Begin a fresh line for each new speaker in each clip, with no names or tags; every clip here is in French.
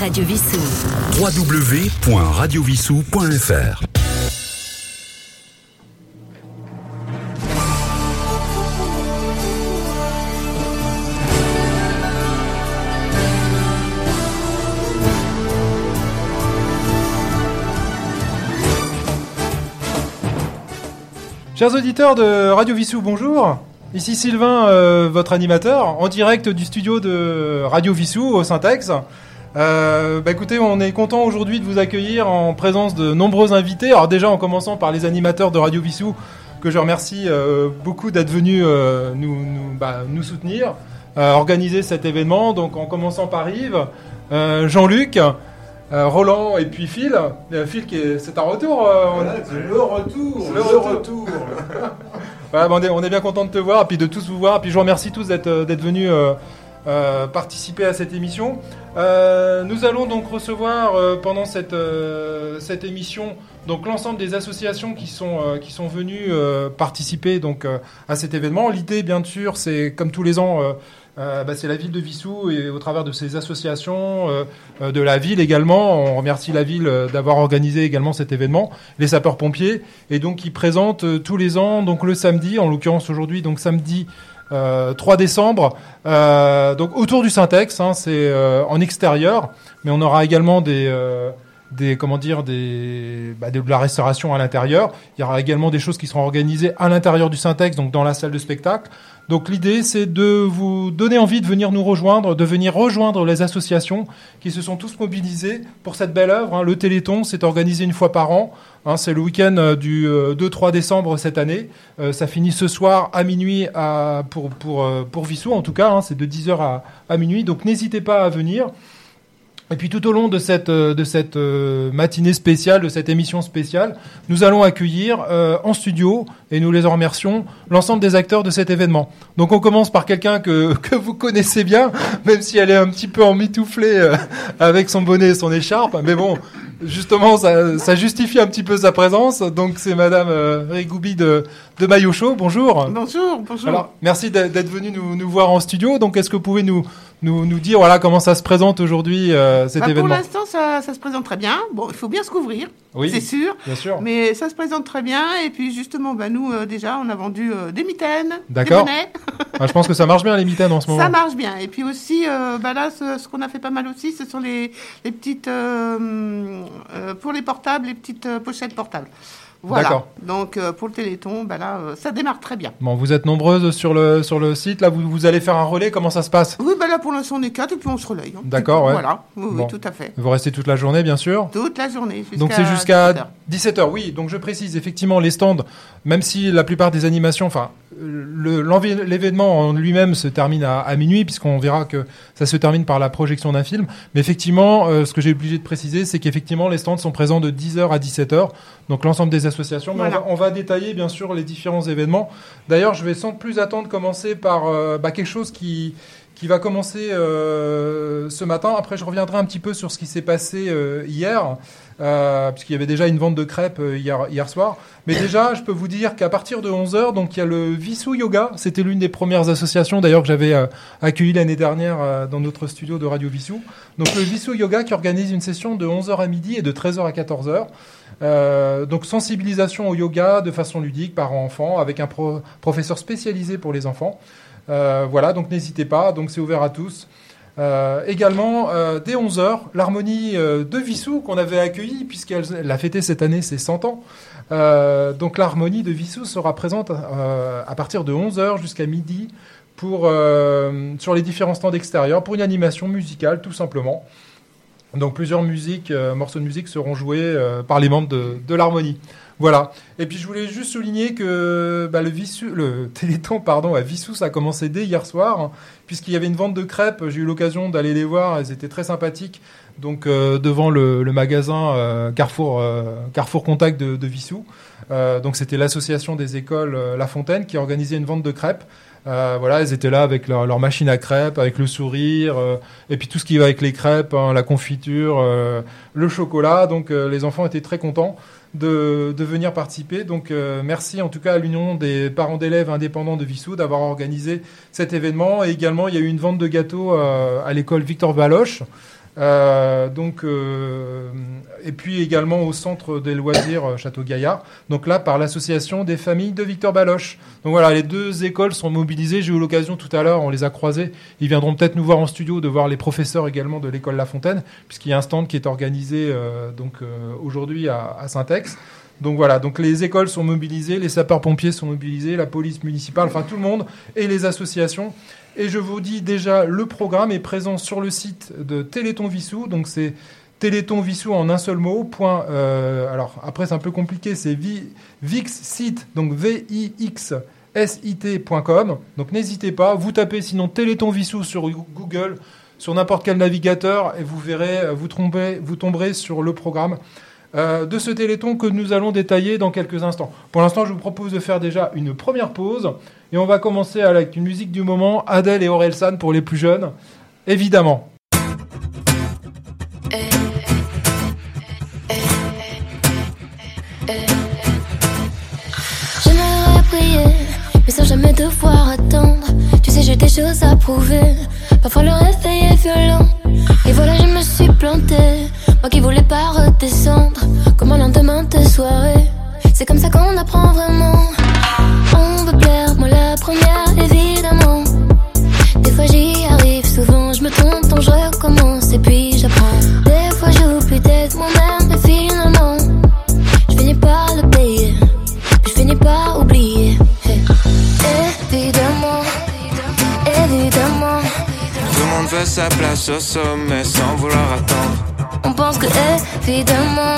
Radio Vissou.
www.radiovissou.fr
Chers auditeurs de Radio Vissou, bonjour. Ici Sylvain, euh, votre animateur, en direct du studio de Radio Vissou au Syntex. Euh, bah écoutez, on est content aujourd'hui de vous accueillir en présence de nombreux invités. Alors déjà en commençant par les animateurs de Radio Vissou, que je remercie euh, beaucoup d'être venus euh, nous, nous, bah, nous soutenir, organiser cet événement. Donc en commençant par Yves, Jean-Luc, Roland et puis Phil. Phil, c'est un retour.
le retour,
Le retour. Voilà, bah, on, est, on est bien content de te voir et puis de tous vous voir. Et puis je vous remercie tous d'être venus euh, participer à cette émission. Euh, nous allons donc recevoir euh, pendant cette, cette émission donc l'ensemble des associations qui sont, qui sont venues participer donc, à cet événement. L'idée, bien sûr, c'est comme tous les ans. bah, c'est la ville de Vissou et au travers de ces associations, de la ville également, on remercie la ville d'avoir organisé également cet événement, les sapeurs-pompiers, et donc ils présentent tous les ans, donc le samedi, en l'occurrence aujourd'hui, donc samedi euh, 3 décembre, euh, donc autour du Syntex, hein, c'est euh, en extérieur, mais on aura également des, euh, des comment dire, des, bah, de la restauration à l'intérieur. Il y aura également des choses qui seront organisées à l'intérieur du Syntex, donc dans la salle de spectacle. Donc l'idée, c'est de vous donner envie de venir nous rejoindre, de venir rejoindre les associations qui se sont tous mobilisées pour cette belle œuvre. hein. Le Téléthon, c'est organisé une fois par an. hein. c'est le week-end euh, du euh, 2-3 décembre cette année. Euh, ça finit ce soir à minuit pour, pour, euh, Vissou, en tout cas. hein. c'est de 10h à, à minuit. Donc n'hésitez pas à venir. Et puis tout au long de cette, euh, de cette euh, matinée spéciale, de cette émission spéciale, nous allons accueillir euh, en studio, et nous les en remercions, l'ensemble des acteurs de cet événement. Donc on commence par quelqu'un que, que vous connaissez bien, même si elle est un petit peu emmitouflée euh, avec son bonnet et son écharpe. Mais bon, justement, ça, ça justifie un petit peu sa présence. Donc c'est Madame euh, Rigoubi de, de Maillot Chaud. Bonjour.
Bonjour, bonjour.
Alors, merci d'être venu nous, nous voir en studio. Donc, est-ce que vous pouvez nous, nous, nous dire voilà, comment ça se présente aujourd'hui, euh, cet
Bah, pour
événement
l'instant, ça, ça se présente très bien. Bon, il faut bien se couvrir,
Oui,
c'est sûr.
bien sûr.
Mais ça se présente très bien. Et puis, justement, bah, nous, euh, déjà, on a vendu euh, des mitaines,
D'accord. Ah, je pense que ça marche bien, les mitaines, en ce moment.
Ça marche bien. Et puis aussi, euh, bah, là, ce, ce qu'on a fait pas mal aussi, ce sont les, les petites, pour les portables, les petites pochettes portables. Voilà. Donc, euh, pour le Téléthon, bah, là, euh, ça démarre très bien.
Bon, vous êtes nombreuses sur le, sur le site. Là, vous, vous allez faire un relais. Comment ça se passe?
Oui, bah, là, pour l'instant, on est quatre et puis on se relaye. hein.
D'accord, ouais.
Voilà. Oui, oui,
Bon.
tout à fait.
Vous restez toute la journée, bien sûr?
Toute la journée.
Donc c'est jusqu'à
17 heures.
17h, oui. Donc je précise, effectivement, les stands, même si la plupart des animations, enfin, l'événement en lui-même se termine à, à minuit, puisqu'on verra que ça se termine par la projection d'un film. Mais effectivement, euh, ce que j'ai obligé de préciser, c'est qu'effectivement, les stands sont présents de 10h à 17h, donc l'ensemble des associations. Mais on,
Voilà.
va, on va détailler, bien sûr, les différents événements. D'ailleurs, je vais sans plus attendre commencer par euh, bah, quelque chose qui qui va commencer euh, ce matin. Après, je reviendrai un petit peu sur ce qui s'est passé euh, hier, euh, puisqu'il y avait déjà une vente de crêpes hier, hier soir. Mais déjà, je peux vous dire qu'à partir de 11h, donc il y a le Vissou Yoga. C'était l'une des premières associations, d'ailleurs, que j'avais euh, accueilli l'année dernière dans notre studio de Radio Vissou. Donc le Vissou Yoga qui organise une session de 11h à midi et de 13h à 14h. Euh, donc sensibilisation au yoga de façon ludique, parents-enfants, avec un pro- professeur spécialisé pour les enfants. Euh, voilà, donc n'hésitez pas, donc c'est ouvert à tous. Euh, également, euh, dès 11h, l'harmonie de Vissou qu'on avait accueillie, puisqu'elle elle a fêté cette année ses 100 ans. Donc l'harmonie de Vissou sera présente à partir de 11h jusqu'à midi pour, sur les différents stands extérieurs pour une animation musicale, tout simplement. Donc plusieurs musiques, morceaux de musique seront joués par les membres de l'harmonie. Voilà. Et puis je voulais juste souligner que bah, le, Téléthon pardon, à Vissou, ça a commencé dès hier soir, hein, puisqu'il y avait une vente de crêpes. J'ai eu l'occasion d'aller les voir, elles étaient très sympathiques. Donc euh, devant le, le magasin euh, Carrefour, euh, Carrefour Contact de, de Vissou. Donc c'était l'association des écoles La Fontaine qui organisait une vente de crêpes. Voilà, elles étaient là avec leur, machine à crêpes, avec le sourire, et puis tout ce qui va avec les crêpes, hein, la confiture, le chocolat. Donc les enfants étaient très contents de, de venir participer. Donc euh, merci en tout cas à l'Union des parents d'élèves indépendants de Vissou d'avoir organisé cet événement. Et également, il y a eu une vente de gâteaux euh, à l'école Victor Valoche. Euh, donc, euh, et puis également au centre des loisirs euh, Château Gaillard. Donc là, par l'association des familles de Victor Baloche. Donc voilà, les deux écoles sont mobilisées. J'ai eu l'occasion tout à l'heure, on les a croisés. Ils viendront peut-être nous voir en studio, de voir les professeurs également de l'école La Fontaine, puisqu'il y a un stand qui est organisé euh, donc euh, aujourd'hui à, à Saint-Ex. Donc voilà, donc les écoles sont mobilisées, les sapeurs-pompiers sont mobilisés, la police municipale, enfin tout le monde, et les associations. Et je vous dis déjà, le programme est présent sur le site de Téléthon Vissou, donc c'est Téléthon Vissou en un seul mot. Euh, alors après c'est un peu compliqué, c'est vi- VIX site, donc V-I-X. Donc n'hésitez pas, vous tapez sinon Téléthon Vissou sur Google, sur n'importe quel navigateur, et vous verrez, vous, vous tomberez sur le programme euh, de ce Téléthon que nous allons détailler dans quelques instants. Pour l'instant, je vous propose de faire déjà une première pause, et on va commencer avec une musique du moment, Adèle et Orelsan pour les plus jeunes, évidemment.
J'aimerais prier, mais sans jamais devoir attendre. Tu sais, j'ai des choses à prouver. Parfois le réveil est violent. Et voilà, je me suis plantée. Moi qui voulais pas redescendre. Comme un lendemain de soirée. C'est comme ça qu'on apprend vraiment. Première, évidemment. Des fois j'y arrive, souvent je me trompe, donc je recommence et puis j'apprends. Des fois j'oublie d'être moi-même et finalement, je finis par le payer. Je finis par oublier. Hey. Évidemment, évidemment,
Tout le monde veut sa place au sommet sans vouloir attendre.
on pense que évidemment,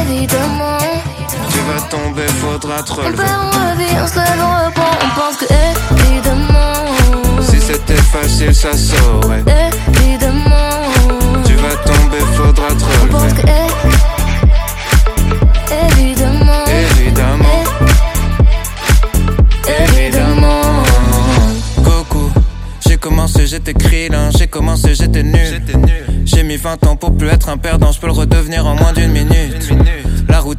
évidemment,
Tu vas tomber, faudra te
on
relever.
perd, on revient, on se lève, on reprend. On pense que évidemment,
Si c'était facile, ça saurait.
évidemment,
Tu vas tomber, faudra te
on pense
relever.
que é- évidemment,
Évidemment,
évidemment.
Goku. J'ai commencé, j'étais krillin, j'ai commencé, j'étais nul. J'ai mis 20 ans pour plus être un perdant, je peux le redevenir en moins d'une minute.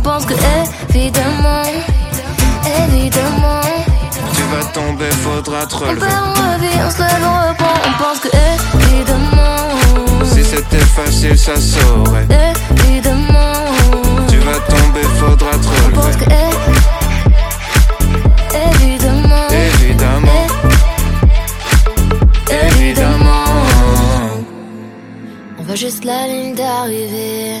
On pense que évidemment, évidemment,
Tu vas tomber, faudra te
on
relever.
perd, on revient, on se lève, on reprend. On pense que évidemment,
Si c'était facile, ça saurait.
évidemment,
Tu vas tomber, faudra te
on pense que évidemment,
Évidemment, évidemment.
On voit juste la ligne d'arrivée.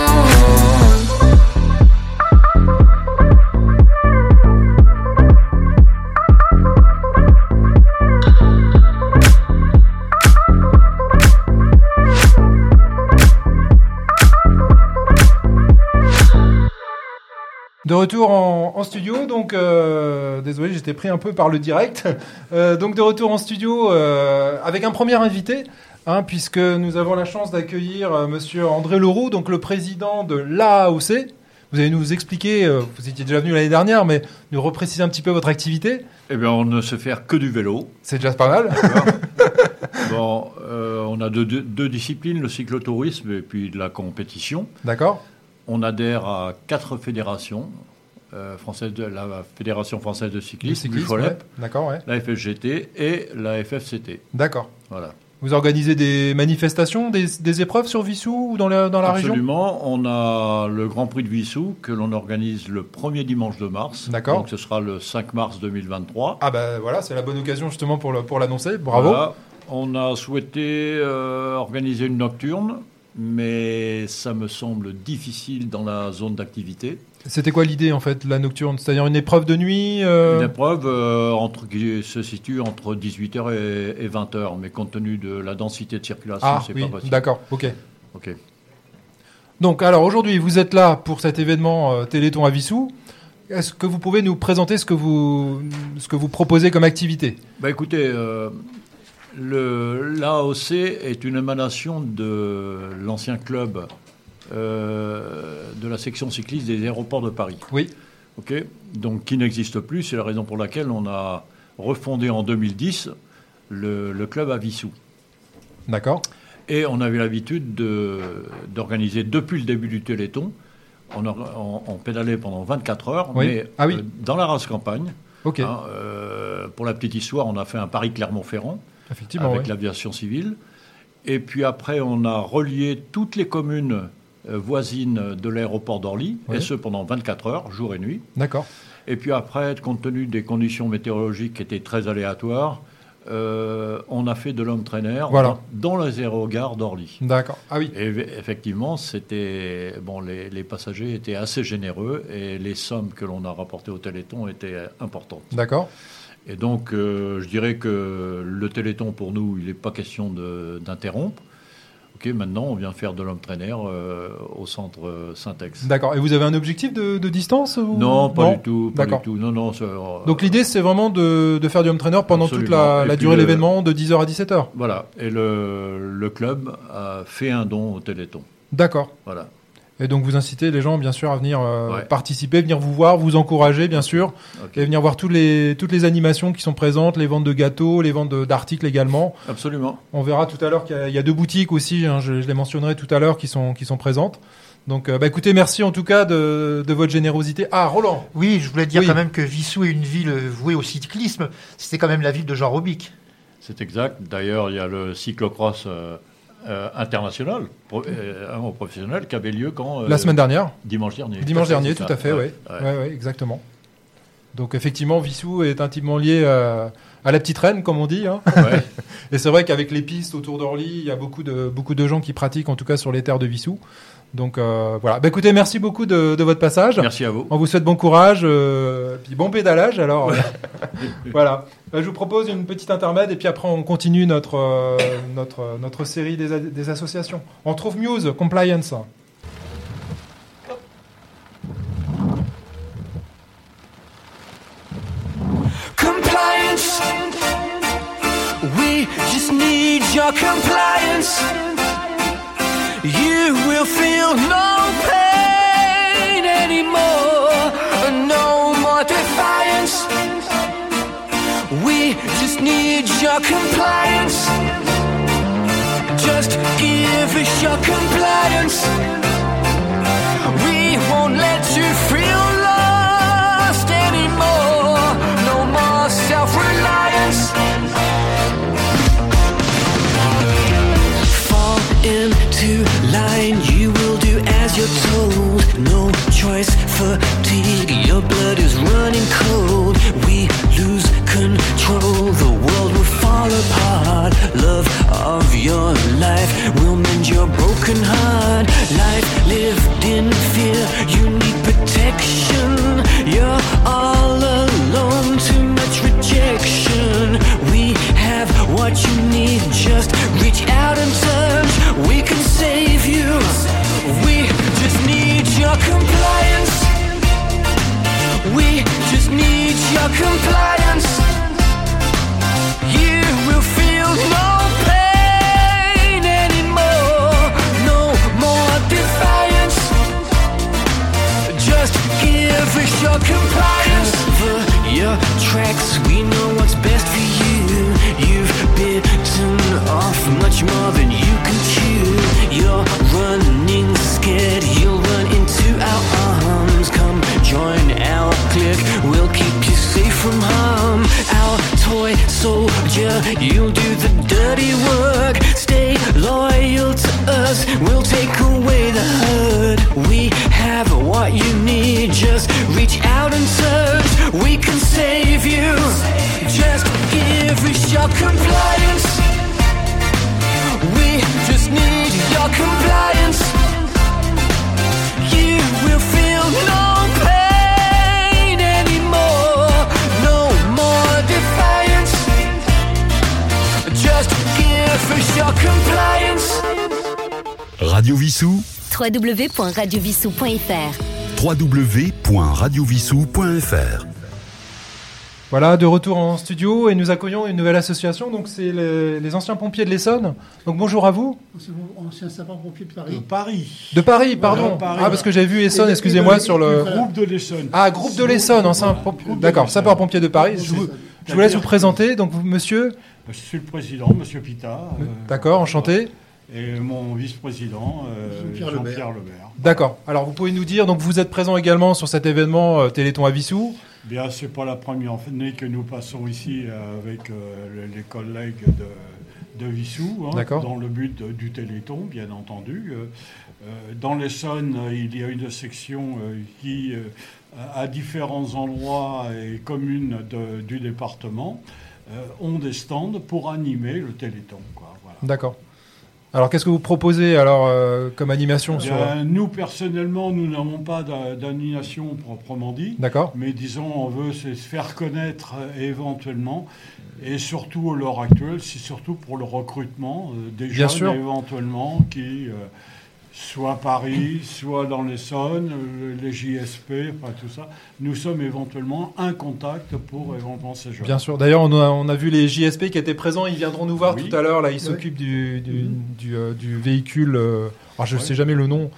De retour en, en studio, donc euh, désolé, j'étais pris un peu par le direct. Euh, donc de retour en studio euh, avec un premier invité, hein, puisque nous avons la chance d'accueillir Monsieur André Leroux, donc le président de l'AAOC. Vous allez nous expliquer, vous étiez déjà venu l'année dernière, mais nous repréciser un petit peu votre activité.
Eh bien, on ne sait faire que du vélo.
C'est déjà pas mal.
Bon, on a deux, deux- deux disciplines, le cyclotourisme et puis de la compétition.
D'accord
On adhère à quatre fédérations. euh, de, la Fédération française de cyclisme,
cyclisme,
l'UFOLEP,
ouais. D'accord, ouais.
la FSGT et la FFCT.
D'accord.
Voilà.
Vous organisez des manifestations, des, des épreuves sur Vissou ou dans la, dans la région?
Absolument. On a le Grand Prix de Vissou que l'on organise le premier dimanche de mars.
D'accord.
Donc ce sera le 5 mars 2023.
Ah bah voilà, c'est la bonne occasion justement pour l'annoncer. Bravo.
Voilà. On a souhaité euh, organiser une nocturne, mais ça me semble difficile dans la zone d'activité.
C'était quoi l'idée en fait, la nocturne? C'est-à-dire une épreuve de nuit euh,
Une épreuve euh, entre, qui se situe entre 18h et, et 20h, mais compte tenu de la densité de circulation,
Ah
c'est
oui,
pas possible.
d'accord, ok.
Ok.
Donc alors aujourd'hui, vous êtes là pour cet événement euh, Téléthon à Vissou. Est-ce que vous pouvez nous présenter ce que vous, ce que vous proposez comme activité?
Bah écoutez, l'AOC est une émanation de l'ancien club euh, de la section cycliste des aéroports de Paris.
Oui.
Ok, donc qui n'existe plus. C'est la raison pour laquelle on a refondé en 2010 le, le club à Vissou.
D'accord.
Et on avait l'habitude de- d'organiser depuis le début du Téléthon. On, or- on- on pédalait pendant 24 heures,
Oui.
mais
Ah oui.
euh, dans la race campagne.
Ok.
hein, euh, pour la petite histoire, on a fait un Paris-Clermont-Ferrand. Avec l'aviation civile. Et puis après, on a relié toutes les communes euh, voisines de l'aéroport d'Orly,
Oui.
et ce pendant 24 heures, jour et nuit.
D'accord.
Et puis après, compte tenu des conditions météorologiques qui étaient très aléatoires, euh, on a fait de l'homme trainer
Voilà.
dans, dans les aérogares d'Orly.
D'accord. Ah oui.
Et eff- effectivement, c'était bon, les, les passagers étaient assez généreux et les sommes que l'on a rapportées au Téléthon étaient importantes.
D'accord.
Et donc, euh, je dirais que le Téléthon, pour nous, il n'est pas question d'interrompre. Ok, maintenant, on vient faire de l'homme trainer euh, au centre euh, Syntex.
D'accord. Et vous avez un objectif de, de distance ou-
Non, pas du tout. Pas du tout. Non, non. euh,
Donc l'idée c'est vraiment de, de faire du home trainer pendant toute la, durée de l'événement de 10h à 17h.
Voilà. Et le, le club a fait un don au Téléthon.
D'accord.
Voilà.
Et donc vous incitez les gens bien sûr à venir euh,
Ouais.
participer, venir vous voir, vous encourager bien sûr, et venir voir toutes les, toutes les animations qui sont présentes, les ventes de gâteaux, les ventes d'articles également.
Absolument.
On verra tout à l'heure qu'il y a- il y, a deux boutiques aussi, hein, je, je les mentionnerai tout à l'heure, qui sont, qui sont présentes. Donc euh, bah, écoutez, merci en tout cas de, de votre générosité. Ah, Roland
Oui, je voulais dire
Oui.
quand même que Vissou est une ville vouée au cyclisme. C'était quand même la ville de Jean Robic.
C'est exact. D'ailleurs, il y a le cyclocross euh, euh, international, pro- euh, professionnel, qui avait lieu quand euh,
La semaine dernière
Dimanche dernier.
Dimanche dernier, tout à fait, oui.
Ouais,
Ouais. exactement. Donc effectivement, Vissou est intimement lié euh, à la petite reine, comme on dit. hein. Et c'est vrai qu'avec les pistes autour d'Orly, il y a beaucoup de, beaucoup de gens qui pratiquent, en tout cas sur les terres de Vissou. Donc euh, voilà. Bah, écoutez, merci beaucoup de, de votre passage.
Merci à vous.
On vous souhaite bon courage, euh, puis bon pédalage. Alors voilà. Bah, je vous propose une petite intermède et puis après on continue notre euh, série des, des associations. On trouve Muse Compliance.
compliance. We just need your compliance. You will feel no pain anymore, your compliance. Just give us your compliance. We won't let you feel lost anymore. No more self reliance. Fall into line, you're told. No choice, fatigue, your blood is running cold. We lose control, the world will fall apart. Love of your life will mend your broken heart. Life lived in fear, you need protection. You're all alone, too much rejection. We have what you need, just reach out and touch. We can save you. Your compliance. We just need your compliance. You will feel no pain anymore. No more defiance. Just give us your compliance.
www.radiovissou.fr
www.radiovissou.fr.
Voilà, de retour en studio et nous accueillons une nouvelle association. Donc c'est les, les anciens pompiers de l'Essonne. Donc bonjour à vous.
C'est mon ancien sapeur-pompier de Paris.
Paris.
De Paris, pardon.
Voilà, Paris.
Ah parce que j'ai vu Essonne. Excusez-moi sur le.
Groupe de l'Essonne.
Ah groupe de l'Essonne, ancien pompier. D'accord, sapeur-pompier de Paris. Je vous, je vous laisse vous présenter. Donc vous, monsieur.
Je suis le président, Monsieur Pita. euh,
D'accord, enchanté.
Et mon vice-président, euh,
Jean-Pierre
Jean-Pierre
Lebert.
Lebert.
D'accord. Alors vous pouvez nous dire. Donc vous êtes présent également sur cet événement euh, Téléthon à Vissou.
Bien, c'est pas la première année que nous passons ici euh, avec euh, le- les collègues de, de Vissou, hein,
D'accord.
dans le but de- du Téléthon, bien entendu. Dans l'Essonne, il y a une section qui, à différents endroits et communes de- du département, ont des stands pour animer le Téléthon. Voilà.
D'accord. Alors qu'est-ce que vous proposez alors euh, comme animation sur.
Bien, nous, personnellement, nous n'avons pas d'a- d'animation proprement dit.
D'accord.
Mais disons, on veut se faire connaître euh, éventuellement, et surtout à l'heure actuelle, c'est surtout pour le recrutement euh, des
Bien
jeunes
sûr.
éventuellement qui, soit à Paris, soit dans l'Essonne, euh, les JSP, enfin tout ça, nous sommes éventuellement un contact pour éventuellement ces jeunes.
Bien sûr. D'ailleurs, on a, on a vu les JSP qui étaient présents. Ils viendront nous voir
Oui.
tout à l'heure. Là, ils s'occupent du, du,
Mhm.
du, euh, du véhicule. euh, alors, je ne sais jamais le nom.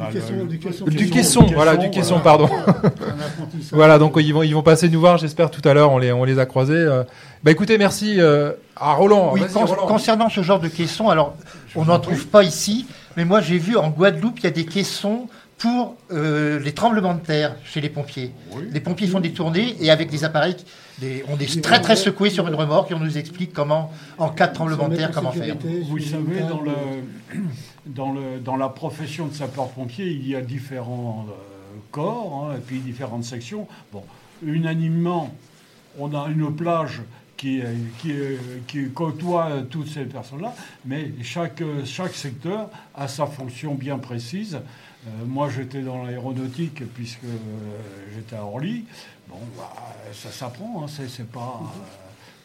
Bah,
Du caisson,
le-
du caisson.
Du
caisson,
caisson.
du
Voilà,
caisson,
du caisson.
voilà.
Pardon. Voilà. Donc ils vont, ils vont passer nous voir. J'espère tout à l'heure. On les, on les a croisés. euh. Bah écoutez, merci euh, à Roland.
Oui,
Vas-y,
con-
Roland.
concernant ce genre de caissons, alors on n'en trouve pas ici, mais moi j'ai vu en Guadeloupe, il y a des caissons pour euh, les tremblements de terre chez les pompiers.
Oui.
Les pompiers font des tournées et avec des appareils, des, on est très très secoués sur une remorque et on nous explique comment, en cas de tremblement de terre, comment faire.
Vous savez, dans, le, dans, la profession de sapeur-pompier, il y a différents euh, corps hein, et puis différentes sections. Bon, unanimement, on a une plage qui, côtoie toutes ces personnes-là, mais chaque, chaque secteur a sa fonction bien précise. Euh, moi, j'étais dans l'aéronautique puisque euh, j'étais à Orly. Bon, bah, ça s'apprend, hein, c'est pas...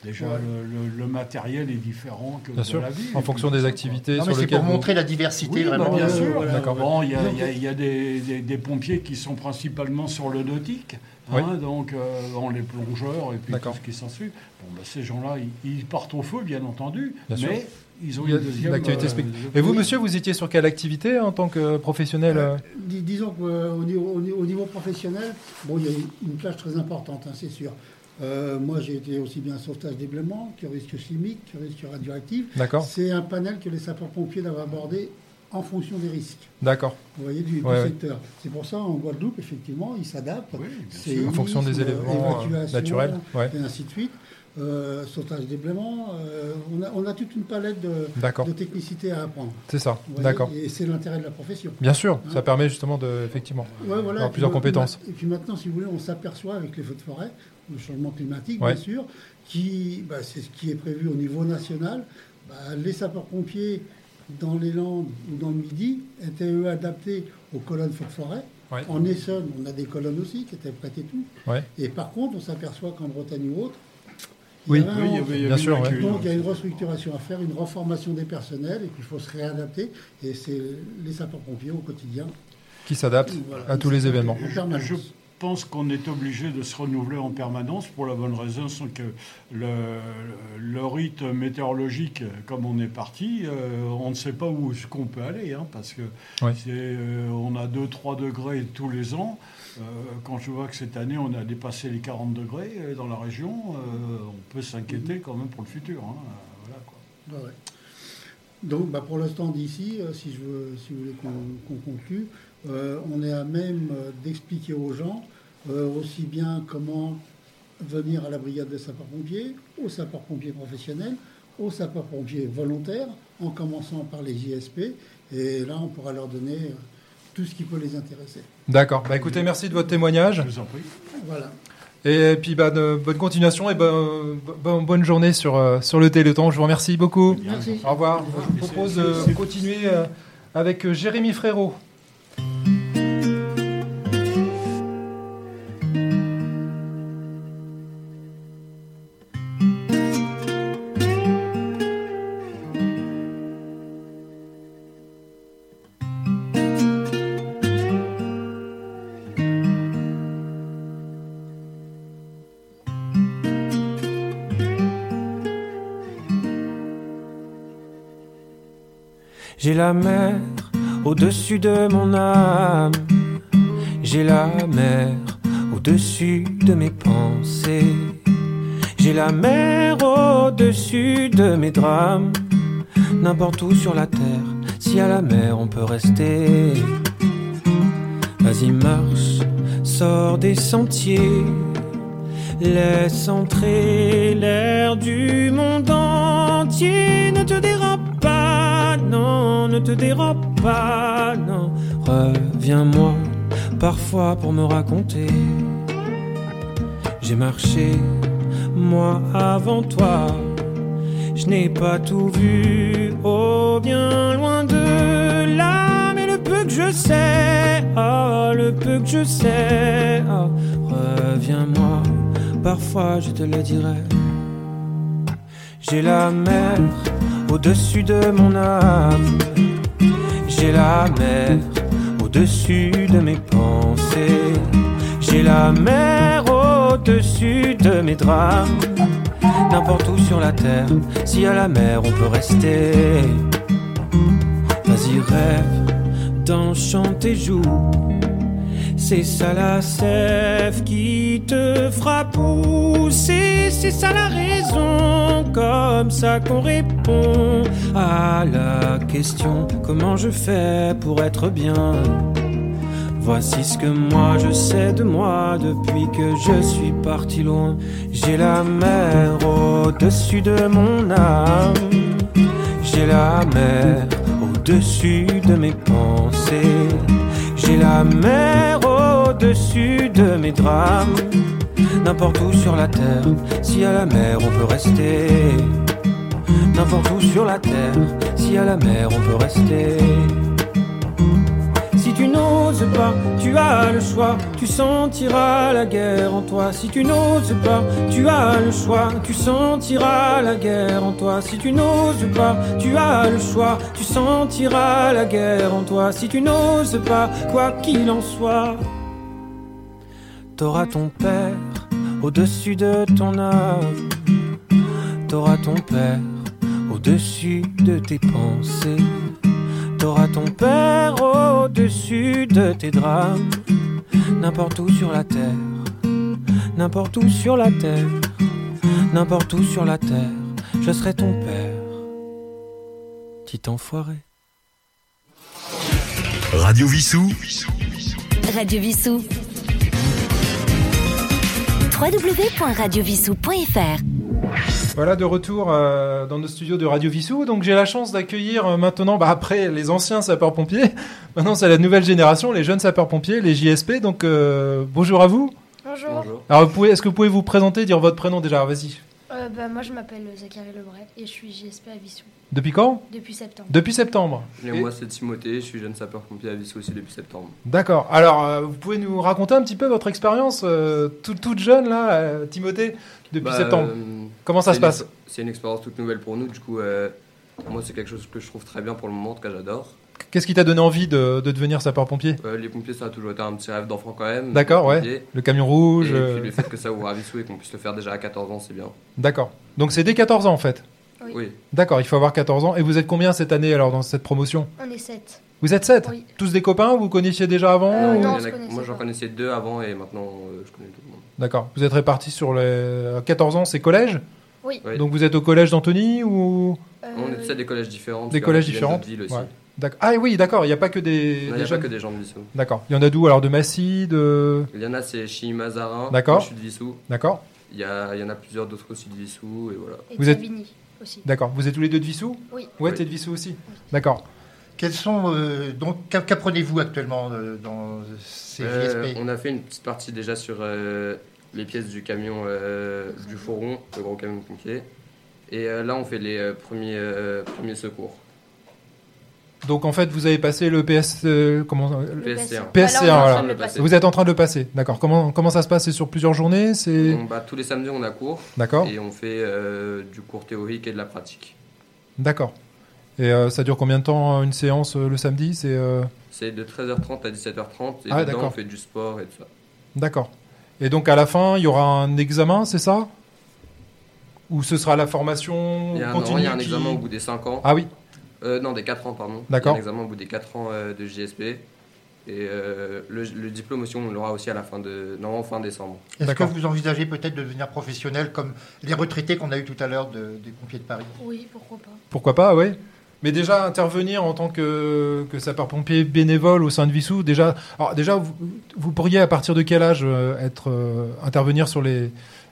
déjà, le, le- le matériel est différent que
Bien
de
sûr.
la ville.
En fonction des activités
Non,
sur
mais c'est pour
vous-
montrer la diversité
Oui, bah,
vraiment.
bien
de-
sûr.
voilà.
D'accord.
Bon, il y a, il y a- il y a des, des- des pompiers qui sont principalement sur le nautique, hein, donc euh, bon, les plongeurs et puis tout ce qui s'ensuit. Bon, bah, ces gens-là, ils, ils partent au feu, bien entendu,
Bien sûr.
mais ils ont
Il y a
une deuxième
une activité
euh,
Et vous, monsieur, vous étiez sur quelle activité en tant que professionnel euh
Dis- disons qu'au niveau, au niveau- au niveau professionnel, bon, il y a une plage très importante, hein, c'est sûr. Euh, moi, j'ai été aussi bien sauvetage d'éléments que risque chimique, que risque radioactif.
D'accord.
C'est un panel que les sapeurs-pompiers doivent aborder en fonction des risques.
D'accord.
Vous voyez, du, du
Ouais, ouais.
secteur. C'est pour ça, en Guadeloupe, effectivement, ils s'adaptent.
Oui,
C'est.
En fonction des éléments euh, naturels. Ouais.
Et ainsi de suite. Euh, sauvetage d'éléments. euh, on, a, on a toute une palette de, de technicité à apprendre.
C'est ça. D'accord.
Et c'est l'intérêt de la profession.
Bien sûr,
Hein
ça permet justement de, effectivement.
Ouais, voilà.
Avoir
Et puis
plusieurs compétences.
Et puis maintenant, si vous voulez, on s'aperçoit avec les feux de forêt, le changement climatique,
Ouais.
bien sûr, qui, bah, c'est ce qui est prévu au niveau national. Bah, les sapeurs-pompiers dans les Landes ou dans le Midi étaient eux adaptés aux colonnes feux de forêt.
Ouais.
En Essonne, on a des colonnes aussi qui étaient prêtes et tout.
Ouais.
Et par contre, on s'aperçoit qu'en Bretagne ou autre, il y
Oui, il
Bien sûr, ouais.
lacune.
Donc il y a une restructuration à faire, une reformation des personnels, et puis il faut se réadapter. Et c'est les sapeurs-pompiers au quotidien.
Qui s'adapte
Voilà.
à tous les événements.
Je pense qu'on est obligé de se renouveler en permanence pour la bonne raison c'est que le, le rythme météorologique, comme on est parti, euh, on ne sait pas où est-ce qu'on peut aller, hein, parce que
Ouais.
c'est, euh, on a 2-3 degrés tous les ans. Euh, quand je vois que cette année on a dépassé les 40 degrés dans la région, euh, on peut s'inquiéter quand même pour le futur. hein. Voilà, quoi.
Ouais, ouais. Donc, bah, pour l'instant, d'ici, euh, si, je veux, si vous voulez qu'on qu'on conclue, on est à même euh, d'expliquer aux gens euh, aussi bien comment venir à la brigade des sapeurs-pompiers, aux sapeurs-pompiers professionnels, aux sapeurs-pompiers volontaires, en commençant par les JSP. Et là, on pourra leur donner euh, tout ce qui peut les intéresser.
D'accord. Bah écoutez, merci de votre témoignage.
Je vous en prie.
Voilà.
Et puis bah, de- bonne continuation et bonne, journée sur, euh, sur le Téléthon. Je vous remercie beaucoup.
Merci.
Au revoir. Je vous propose de continuer euh, avec euh, Jérémy Frérot.
J'ai la mer au-dessus de mon âme. J'ai la mer au-dessus de mes pensées. J'ai la mer au-dessus de mes drames. N'importe où sur la terre, si à la mer on peut rester. Vas-y, marche, sors des sentiers. Laisse entrer l'air du monde entier. Ne te pas, ne te dérobe pas, non. Reviens-moi parfois pour me raconter. J'ai marché, moi avant toi. Je n'ai pas tout vu, oh bien loin de là. Mais le peu que je sais, oh le peu que je sais, oh, reviens-moi. Parfois je te le dirai. J'ai la mer au-dessus de mon âme. J'ai la mer au-dessus de mes pensées. J'ai la mer au-dessus de mes drames. N'importe où sur la terre, si à la mer on peut rester. Vas-y, rêve, d'enchante tes joues. C'est ça la sève qui te fera pousser, c'est ça la raison, comme ça qu'on répond à la question comment je fais pour être bien? Voici ce que moi je sais de moi depuis que je suis parti loin. J'ai la mer au-dessus de mon âme. J'ai la mer au-dessus de mes pensées. J'ai la mer au-dessus de mes drames. N'importe où sur la terre, si à la mer on peut rester. N'importe où sur la terre, si à la mer on peut rester. Si tu n'oses pas, tu as le choix, tu sentiras la guerre en toi. Si tu n'oses pas, tu as le choix, tu sentiras la guerre en toi. Si tu n'oses pas, tu as le choix, tu sentiras la guerre en toi. Si tu n'oses pas, quoi qu'il en soit, t'auras ton père au-dessus de ton âme. T'auras ton père au-dessus de tes pensées. T'auras ton père au-dessus de tes drames. N'importe où sur la terre, n'importe où sur la terre, n'importe où sur la terre, je serai ton père. Petit enfoiré.
Radio Vissou.
Radio Vissou. www.radiovissou.fr
Voilà, de retour euh, dans nos studios de Radio Vissou. Donc j'ai la chance d'accueillir euh, maintenant, bah, après les anciens sapeurs-pompiers, maintenant c'est la nouvelle génération, les jeunes sapeurs-pompiers, les JSP. Donc euh, bonjour à vous.
Bonjour.
Alors vous est-ce que vous pouvez vous présenter, dire votre prénom déjà? Vas-y.
Euh, bah, moi, je m'appelle Zachary Lebray et je suis JSP à Vissou.
Depuis quand
Depuis septembre.
Depuis septembre.
Et
Et-
moi, c'est Timothée, je suis jeune sapeur-pompier à Vissou aussi depuis septembre.
D'accord. Alors euh, vous pouvez nous raconter un petit peu votre expérience euh, toute, toute jeune là, euh, Timothée, depuis
Bah,
septembre.
euh,
Comment ça se passe
C'est une expérience toute nouvelle pour nous, du coup, euh, moi, c'est quelque chose que je trouve très bien pour le moment, en tout cas, j'adore.
Qu'est-ce qui t'a donné envie de, de devenir sapeur-pompier?
Euh, les pompiers, ça a toujours été un petit rêve d'enfant quand même.
D'accord, ouais. Le camion rouge.
Et
euh,
puis le fait que ça ouvre à Vissou et qu'on puisse le faire déjà à 14 ans, c'est bien.
D'accord. Donc c'est dès 14 ans en fait.
Oui.
Oui.
D'accord, il faut avoir 14 ans. Et vous êtes combien cette année alors dans cette promotion?
On est sept.
Vous êtes 7
Oui.
Tous des copains Vous vous connaissiez déjà avant
Euh,
ou-
non, connaissait
moi, j'en connaissais deux avant et maintenant, euh, je connais tout le monde.
D'accord. Vous êtes répartis sur les. à 14 ans, c'est collège?
Oui.
Oui.
Donc vous êtes au collège d'Antony ou?
Euh,
On est tous à des collèges différents.
Des collèges différents
d'autres villes aussi.
Ouais. D'accord. Ah oui, d'accord, il n'y a pas que des.
Non, il
des
n'y a pas que des gens de Vissou.
D'accord. Il y en a d'où alors De Massy, de.
Il y en a, c'est Chimay-Mazarin.
D'accord.
Je suis de Vissou.
D'accord.
Il y, a, il y en a plusieurs d'autres aussi de Vissou et voilà.
Et
Vous êtes-
Savigny aussi.
D'accord. Vous êtes tous les deux de Vissou
Oui.
Ouais,
Oui.
t'es de Vissou aussi D'accord.
Quels sont euh, donc qu'a- qu'apprenez-vous actuellement euh, dans ces
Euh, on a fait une petite partie déjà sur euh, les pièces du camion euh, du fourron, le gros camion de pompier. Et euh, là, on fait les euh, premiers, euh, premiers secours.
Donc en fait, vous avez passé le PS, euh, comment
Le PSC1.
PSC1,
Là, on est en train
voilà. Vous êtes en train de le passer, d'accord. Comment comment ça se passe? C'est sur plusieurs journées? C'est
bah, tous les samedis, on a cours.
D'accord.
Et on fait euh, du cours théorique et de la pratique.
d'accord. Et euh, ça dure combien de temps une séance euh, le samedi? C'est euh,
C'est de 13h30 à 17h30. Et
Ah,
dedans,
d'accord.
on fait du sport et tout ça.
d'accord. Et donc à la fin, il y aura un examen, c'est ça? Ou ce sera la formation
Il y a un,
continue
non, il y a un
qui-
examen au bout des 5 ans.
Ah oui.
Euh, non, des 4 ans, pardon.
D'accord.
Un examen au bout des 4 ans euh, de JSP. Et euh, le, le diplôme aussi, on l'aura aussi à la fin de. Non, fin décembre.
Est-ce que vous envisagez peut-être de devenir professionnel comme les retraités qu'on a eu tout à l'heure de- des pompiers de Paris?
Oui, pourquoi pas.
Pourquoi pas, oui. Mais déjà intervenir en tant que, que sapeur-pompier bénévole au sein de Vissou, déjà, alors déjà vous, vous pourriez à partir de quel âge être euh, intervenir sur les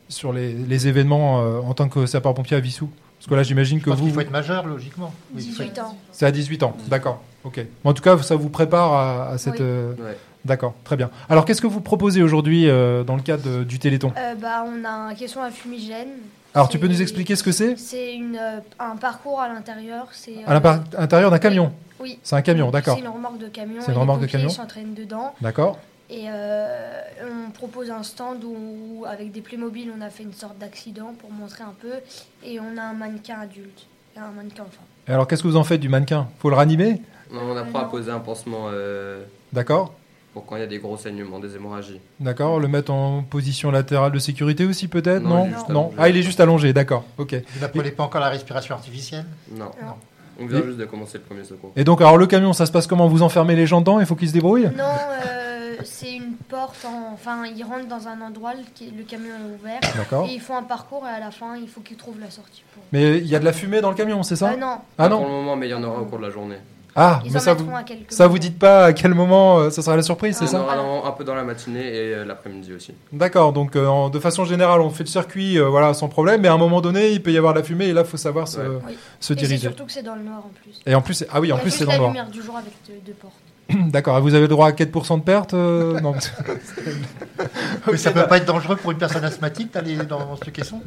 sur les, les événements euh, en tant que sapeur-pompier à Vissou Parce que là, j'imagine que vous
qu'il faut être majeur, logiquement. Oui, il faut
18
être-
ans.
c'est à 18 ans, d'accord. Ok. En tout cas, ça vous prépare à, à cette.
Oui.
euh,
Ouais.
D'accord, très bien. Alors, qu'est-ce que vous proposez aujourd'hui euh, dans le cadre de- du Téléthon
Euh, bah, on a un question à fumigène.
Alors, tu peux nous expliquer ce que c'est
C'est une, euh, un parcours à l'intérieur. C'est
À l'intérieur d'un camion
Oui.
C'est un camion, d'accord.
C'est une remorque de camion.
C'est une
et les
remorque de camion.
s'entraînent dedans.
D'accord.
Et euh, on propose un stand où, avec des Playmobil, on a fait une sorte d'accident pour montrer un peu. Et on a un mannequin adulte et un mannequin enfant.
Et alors, qu'est-ce que vous en faites du mannequin? Faut le ranimer?
Non, on apprend à poser un pansement euh,
D'accord.
pour quand il y a des gros saignements, des hémorragies.
D'accord, le mettre en position latérale de sécurité aussi peut-être?
Non,
Non. Ah, il est juste allongé, d'accord. Ok.
Vous n'apprenez pas encore la respiration artificielle?
Non.
Non.
On vient
Et-
juste de commencer le premier secours.
Et donc, alors le camion, ça se passe comment? Vous enfermez les gens dedans Il faut qu'ils se débrouillent?
Non, euh, c'est une porte. en- Enfin, ils rentrent dans un endroit, le, camion est ouvert.
D'accord.
Et ils font un parcours et à la fin, il faut qu'ils trouvent la sortie. Pour...
Mais il y a de la fumée dans le camion, c'est ça
Euh, non.
Ah
Pas Pour
non
le moment, mais il y en aura au cours de la journée.
Ah,
Ils
mais ça vous, ça vous dites pas à quel moment euh, ça sera la surprise, c'est
on
ça
aura un, un peu dans la matinée et euh, l'après-midi aussi.
D'accord, donc euh, en- de façon générale, on fait le circuit euh, voilà, sans problème, mais à un moment donné, il peut y avoir de la fumée et là, il faut savoir se,
Ouais.
Oui.
se
Et c'est
diriger.
surtout que c'est dans le noir en plus.
Et en plus, ah oui, en plus, c'est dans
la
le noir.
lumière du jour avec deux, deux portes.
D'accord, vous avez le droit à 4% de perte euh, Non.
Mais ça peut pas être dangereux pour une personne asthmatique d'aller dans ce caisson?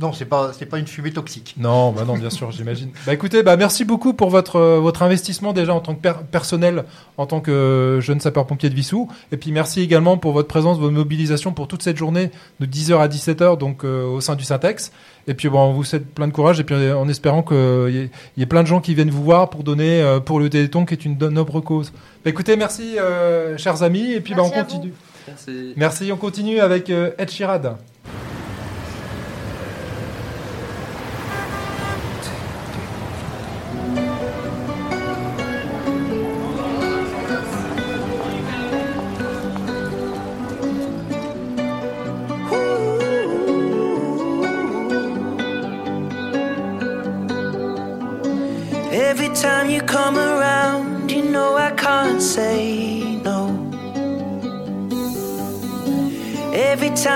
Non, c'est pas, c'est pas une fumée toxique.
Non, bah non, bien sûr, j'imagine. Bah écoutez, bah merci beaucoup pour votre euh, votre investissement déjà en tant que per- personnel, en tant que euh, jeune sapeur-pompier de Vissou, et puis merci également pour votre présence, votre mobilisation pour toute cette journée de 10h à 17h donc euh, au sein du Syntex. Et puis bon, on vous souhaite plein de courage et puis en espérant qu'il y, ait- il y ait plein de gens qui viennent vous voir pour donner euh, pour le Téléthon qui est une noble cause. Bah écoutez, merci euh, chers amis et puis bah, on continue.
Merci.
Merci, on continue avec euh, Ed Sheeran.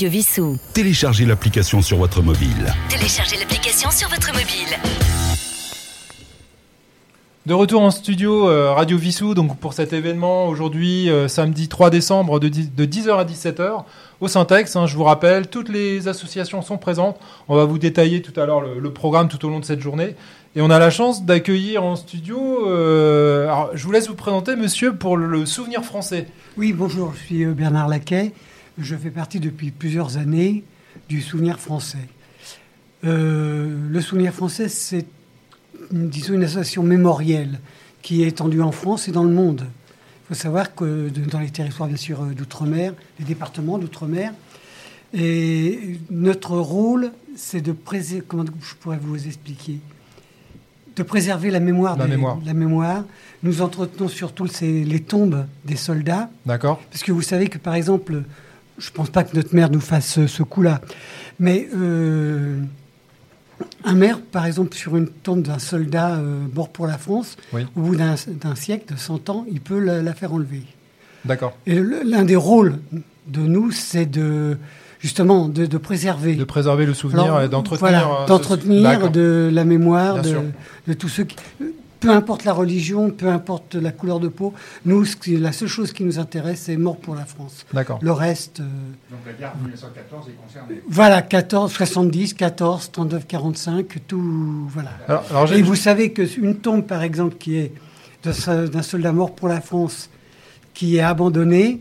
Radio Vissou.
Téléchargez l'application sur votre mobile.
Téléchargez l'application sur votre mobile.
De retour en studio euh, Radio Vissou, donc pour cet événement aujourd'hui, euh, samedi 3 décembre de, 10 de 10h à 17h au Syntex. hein, je vous rappelle, toutes les associations sont présentes. On va vous détailler tout à l'heure le, le programme tout au long de cette journée. Et on a la chance d'accueillir en studio. euh, alors, je vous laisse vous présenter, monsieur, pour le, souvenir français.
Oui, bonjour, je suis Bernard Laquet. Je fais partie depuis plusieurs années du Souvenir français. Euh, le Souvenir français, c'est disons, une association mémorielle qui est étendue en France et dans le monde. Il faut savoir que dans les territoires, bien sûr, euh, d'outre-mer, les départements d'outre-mer, et notre rôle, c'est de préserver, comment je pourrais vous expliquer, de préserver la mémoire.
La
des-
mémoire.
la mémoire. Nous entretenons surtout les tombes des soldats.
D'accord
Parce que vous savez que, par exemple, je ne pense pas que notre maire nous fasse ce, ce coup-là, mais euh, un maire, par exemple, sur une tombe d'un soldat euh, mort pour la France,
Oui.
au bout d'un siècle, de 100 ans, il peut la, la faire enlever.
D'accord.
Et l'un des rôles de nous, c'est de justement de, de préserver.
De préserver le souvenir
Alors,
et d'entretenir.
voilà,
euh,
d'entretenir de la mémoire de tous ceux qui. Peu importe la religion, peu importe la couleur de peau, nous, la seule chose qui nous intéresse, c'est mort pour la France.
D'accord.
Le reste. euh,
Donc la guerre de 1914 est concernée.
voilà, 14, 70, 14, 39, 45, tout. Voilà.
Alors-
Et vous savez qu'une tombe, par exemple, qui est d'un soldat mort pour la France, qui est abandonnée,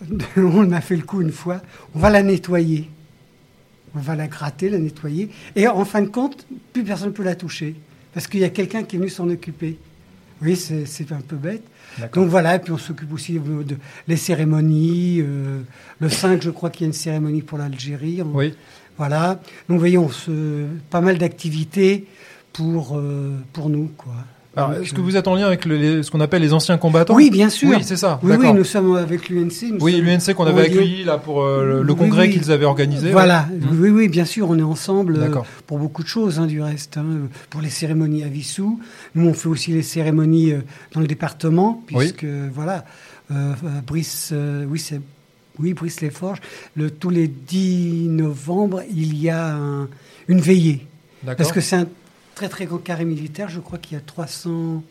on m'a fait le coup une fois, on va la nettoyer. On va la gratter, la nettoyer. Et en fin de compte, plus personne ne peut la toucher. Parce qu'il y a quelqu'un qui est venu s'en occuper. Oui, c'est un peu bête. Donc voilà, et puis on s'occupe aussi de, de- les cérémonies. euh, le 5, je crois qu'il y a une cérémonie pour l'Algérie. On-
Oui.
Voilà. Donc voyons, ce, pas mal d'activités pour, euh, pour nous, quoi.
Alors, est-ce que vous êtes en lien avec le- les- ce qu'on appelle les anciens combattants
Oui, bien sûr.
Oui, c'est ça.
Oui, oui, nous sommes avec l'UNC.
Oui, l'UNC qu'on avait accueilli là pour euh, le, congrès
oui.
qu'ils avaient organisé.
Voilà.
Mmh.
oui, oui, bien sûr, on est ensemble euh, pour beaucoup de choses, hein, du reste. hein, euh, pour les cérémonies à Vissou, nous on fait aussi les cérémonies euh, dans le département, puisque voilà, euh, euh, Brice, euh, oui c'est, oui Brice les Forges. Le, tous les 10 novembre, il y a un- une veillée,
D'accord.
parce que c'est un très très grand carré militaire. Je crois qu'il y a 300,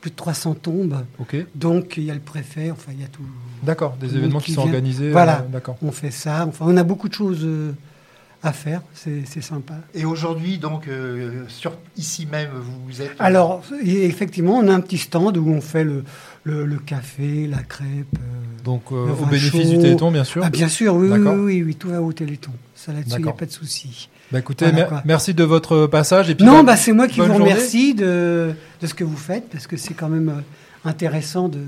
plus de 300 tombes.
Ok.
Donc il y a le préfet, enfin il y a tout.
D'accord, des
tout
événements qui sont
vient.
organisés,
Voilà,
euh, d'accord.
on fait ça. Enfin, on a beaucoup de choses euh, à faire. C'est c'est sympa.
Et aujourd'hui, donc, euh, sur, ici même, vous êtes.
Alors, effectivement, on a un petit stand où on fait le, le, le café, la crêpe.
Donc, euh,
le
au bénéfice du. Téléthon, bien sûr.
Ah, bien sûr, oui, oui, oui, oui, tout va au Téléthon. Ça là-dessus, il n'y a pas de souci.
Bah, écoutez,
Voilà,
mer-
quoi.
merci de votre passage. Et puis,
Non,
bah,
bah, c'est moi qui vous
journée.
remercie de, de ce que vous faites, parce que c'est quand même euh, intéressant de,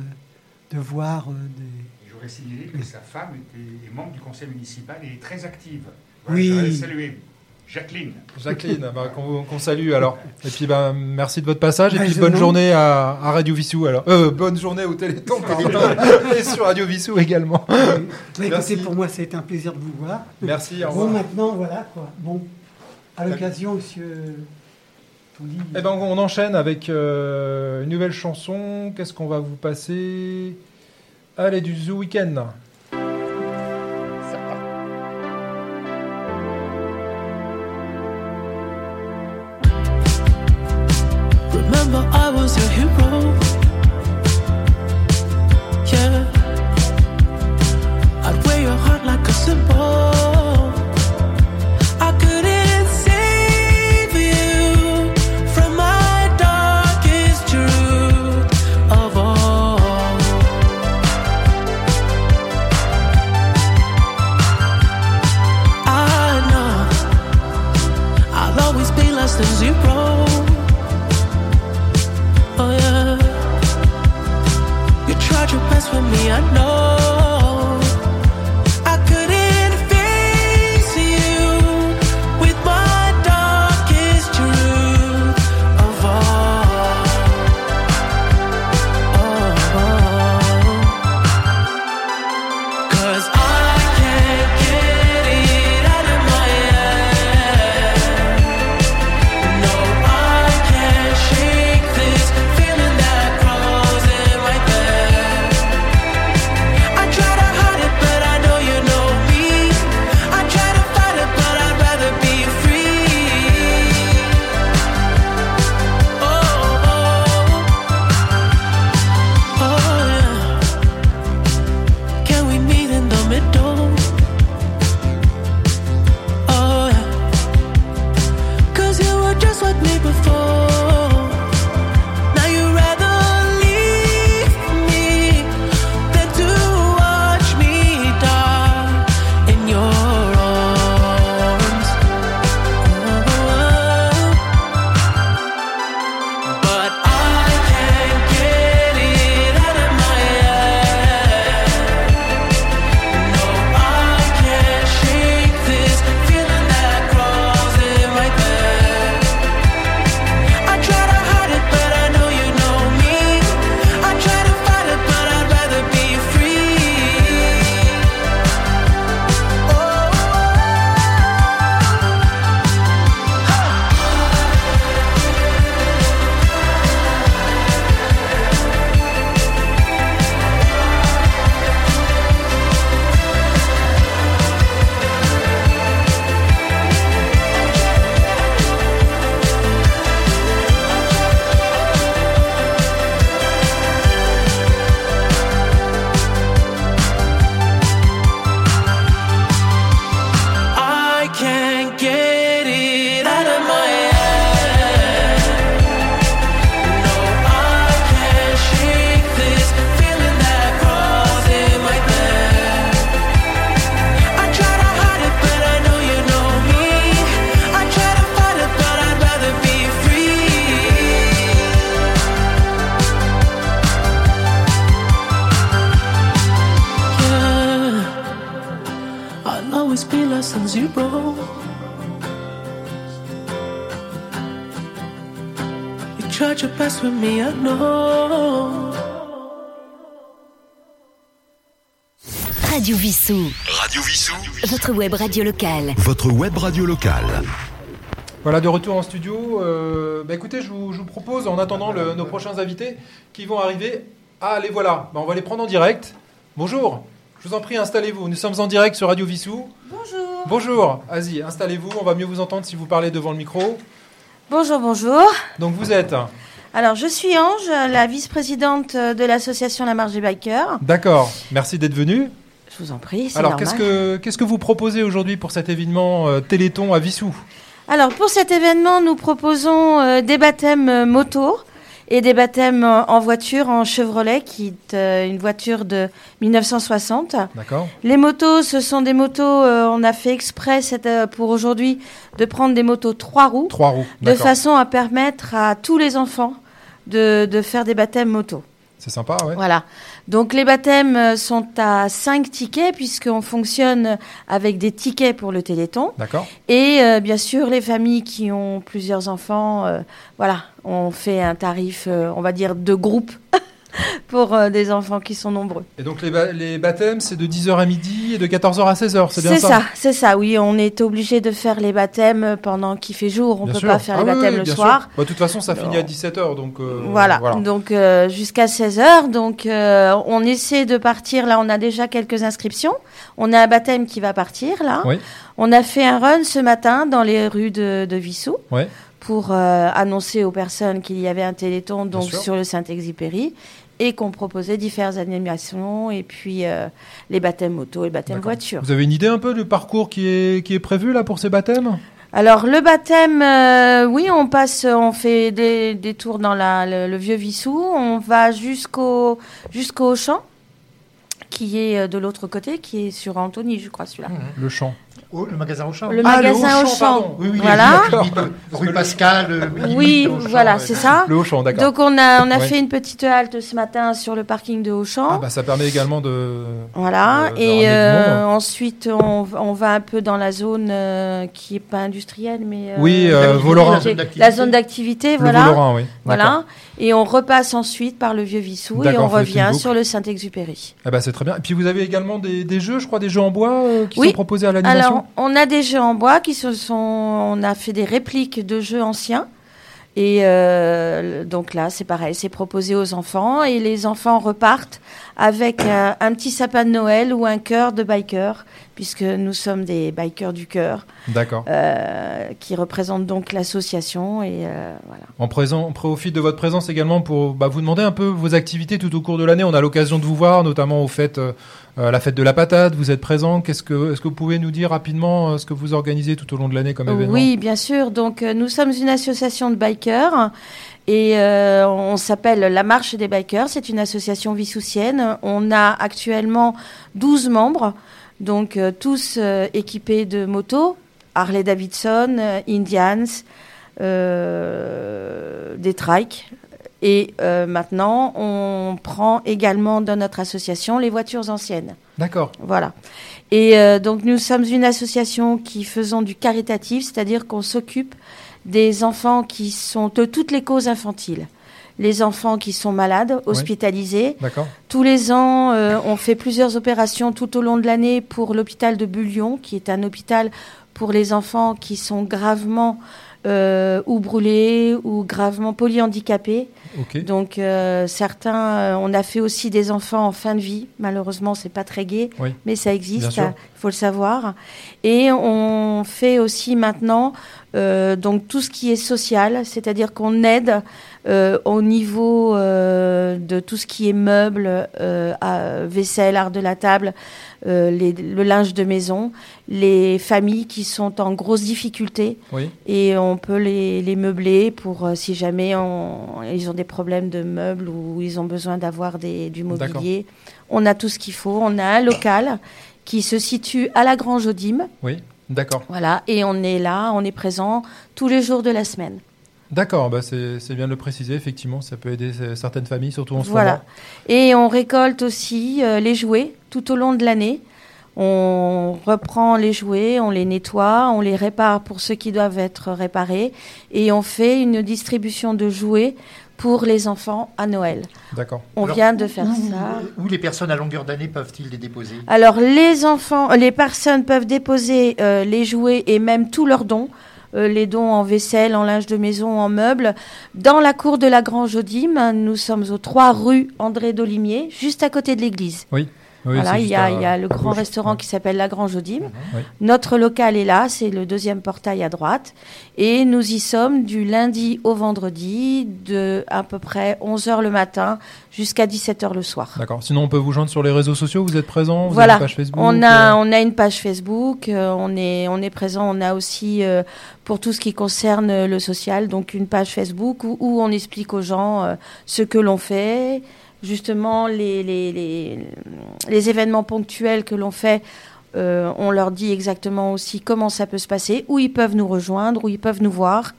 de voir euh, des...
Je voudrais signaler que sa femme était, est membre du conseil municipal et est très active.
Oui.
Je voudrais saluer Jacqueline.
Jacqueline, bah, qu'on salue alors. Et puis bah, merci de votre passage et
Bah,
puis bonne journée à, à Radio Vissou alors. Euh, bonne journée au Téléthon et sur Radio Vissou également.
Bah,
Merci.
écoutez, pour moi, ça a été un plaisir de vous voir.
Merci, au
Bon, maintenant, voilà, quoi. Bon, à l'occasion, monsieur...
Eh ben on enchaîne avec euh, une nouvelle chanson. Qu'est-ce qu'on va vous passer? Allez du Zoo Weekend.
With me, I know. You tried your best with me, I know.
Radio Vissou.
Radio Vissou.
Votre web radio locale.
Votre web radio locale.
Voilà, de retour en studio. Euh, bah écoutez, je vous, je vous propose, en attendant le- nos prochains invités qui vont arriver. Ah, les voilà. Bah, on va les prendre en direct. Bonjour. Je vous en prie, installez-vous. Nous sommes en direct sur Radio Vissou.
Bonjour.
Bonjour. Vas-y, installez-vous. On va mieux vous entendre si vous parlez devant le micro.
Bonjour, bonjour.
Donc vous êtes.
Alors, je suis Ange, la vice-présidente de l'association La Marge des Bikers.
D'accord. Merci d'être venu.
Je vous en prie, c'est
Alors, qu'est-ce que, qu'est-ce que vous proposez aujourd'hui pour cet événement euh, Téléthon à Vissou
Alors, pour cet événement, nous proposons euh, des baptêmes euh, moto et des baptêmes en voiture, en Chevrolet, qui est euh, une voiture de 1960.
D'accord.
Les motos, ce sont des motos, euh, on a fait exprès cette, euh, pour aujourd'hui de prendre des motos trois roues,
Trois roues.
de façon à permettre à tous les enfants de, de faire des baptêmes moto.
C'est sympa, ouais.
Voilà. Donc les baptêmes euh, sont à 5 tickets puisqu'on fonctionne avec des tickets pour le Téléthon.
D'accord.
Et euh, bien sûr, les familles qui ont plusieurs enfants, euh, voilà, on fait un tarif, euh, on va dire, de groupe pour euh, des enfants qui sont nombreux.
Et donc les, ba- les baptêmes, c'est de 10h à midi et de 14h à 16h, c'est bien
C'est
ça?
ça, c'est ça, oui, on est obligé de faire les baptêmes pendant qu'il fait jour, on ne peut
sûr.
pas faire
Ah
les
oui,
baptêmes
oui,
le soir.
Bah, de toute façon, ça finit à 17h, donc... euh,
Voilà, donc euh, jusqu'à 16h. Donc on essaie de partir. Là, on a déjà quelques inscriptions. On a un baptême qui va partir là.
Oui.
On a fait un run ce matin dans les rues de, de Vissou
Ouais.
pour euh, annoncer aux personnes qu'il y avait un téléthon donc sur le Saint-Exupéry et qu'on proposait différentes animations et puis euh, les baptêmes moto et le baptême voiture.
Vous avez une idée un peu du parcours qui est, qui est prévu là pour ces baptêmes?
Alors le baptême, euh, oui, on passe, on fait des, des tours dans la, le, le vieux Vissou, on va jusqu'au jusqu'au champ qui est euh, de l'autre côté, qui est sur Antony, je crois celui-là.
Le chant.
Oh, le magasin Auchan.
Le
Ah,
magasin
Auchan,
Auchan.
Oui, oui,
Voilà.
Rue Pascal. euh,
Oui,
Auchan,
voilà,
ouais.
c'est ça.
Le Auchan, d'accord.
Donc on a, on a
Ouais.
fait une petite halte ce matin sur le parking de Auchan.
Ah bah, ça permet également de.
Voilà,
de-
et euh, ensuite on, on va un peu dans la zone euh, qui est pas industrielle, mais
Oui, euh,
la-
Volorin.
la zone d'activité, voilà.
Volorin, oui,
Voilà, et on repasse ensuite par le vieux Vissou et on revient sur le Saint-Exupéry.
Ah bah c'est très bien. Et puis vous avez également des, des jeux, je crois, des jeux en bois euh, qui
Oui.
sont proposés à l'animation.
On a des jeux en bois qui se sont. On a fait des répliques de jeux anciens. Et euh, donc là, c'est pareil, c'est proposé aux enfants. Et les enfants repartent avec un, un petit sapin de Noël ou un cœur de biker, puisque nous sommes des bikers du cœur.
D'accord.
euh, qui représentent donc l'association. Et euh, voilà.
En présent, profite de votre présence également pour bah, vous demander un peu vos activités tout au cours de l'année. On a l'occasion de vous voir, notamment au fait euh, la fête de la patate. Vous êtes présent. Qu'est-ce que, est-ce que vous pouvez nous dire rapidement euh, ce que vous organisez tout au long de l'année comme événement?
Oui, bien sûr. Donc, nous sommes une association de bikers et euh, on s'appelle La Marche des Bikers. C'est une association vissoussienne. On a actuellement 12 membres, donc euh, tous euh, équipés de motos, Harley Davidson, euh, Indians, des trikes. Et maintenant, on prend également dans notre association les voitures anciennes.
D'accord.
Voilà. Et euh, donc nous sommes une association qui faisons du caritatif, c'est-à-dire qu'on s'occupe des enfants qui sont de toutes les causes infantiles. Les enfants qui sont malades, hospitalisés.
D'accord.
Tous les ans, euh, on fait plusieurs opérations tout au long de l'année pour l'hôpital de Bullion, qui est un hôpital pour les enfants qui sont gravement euh, ou brûlés ou gravement polyhandicapés.
Ok.
Donc euh, certains, on a fait aussi des enfants en fin de vie. Malheureusement, c'est pas très gai,
Oui.
mais ça existe. Il faut le savoir. Et on fait aussi maintenant donc tout ce qui est social, c'est-à-dire qu'on aide euh, au niveau euh, de tout ce qui est meubles, euh, à- vaisselle, art de la table, les- le linge de maison, les familles qui sont en grosse difficulté.
Oui.
Et on peut les, les meubler pour si jamais on- ils ont des problèmes de meubles ou ils ont besoin d'avoir du mobilier. On a tout ce qu'il faut. On a un local qui se situe à la Grange Audim.
Oui. D'accord.
Voilà, et on est là, on est présent tous les jours de la semaine.
D'accord. Bah c'est, bien de le préciser. Effectivement, ça peut aider euh, certaines familles, surtout en ce
Voilà.
moment.
Et on récolte aussi euh, les jouets tout au long de l'année. On reprend les jouets, on les nettoie, on les répare pour ceux qui doivent être réparés et on fait une distribution de jouets pour les enfants à Noël.
D'accord.
On
Alors,
vient de faire
où-
ça.
Où les personnes à longueur d'année peuvent-ils les déposer?
Alors les enfants, les personnes peuvent déposer euh, les jouets et même tous leurs dons, euh, les dons en vaisselle, en linge de maison, en meubles, dans la cour de la Grange Audim. Nous sommes aux 3 rue André Dolimier, juste à côté de l'église.
Oui. Oui,
voilà, il y a,
à-
il y a le grand
gauche.
restaurant qui s'appelle la Grange Audim.
Oui.
Notre local est là, c'est le deuxième portail à droite. Et nous y sommes du lundi au vendredi, de à peu près 11h le matin jusqu'à 17h le soir.
D'accord. Sinon, on peut vous joindre sur les réseaux sociaux. Vous êtes présent? Vous
Voilà,
avez une page Facebook.
on a
euh,
on a une page Facebook, euh, on est on est présent, on a aussi euh, pour tout ce qui concerne le social, donc une page Facebook où, où on explique aux gens euh, ce que l'on fait, justement les les, les les événements ponctuels que l'on fait. euh, on leur dit exactement aussi comment ça peut se passer, où ils peuvent nous rejoindre, où ils peuvent nous voir,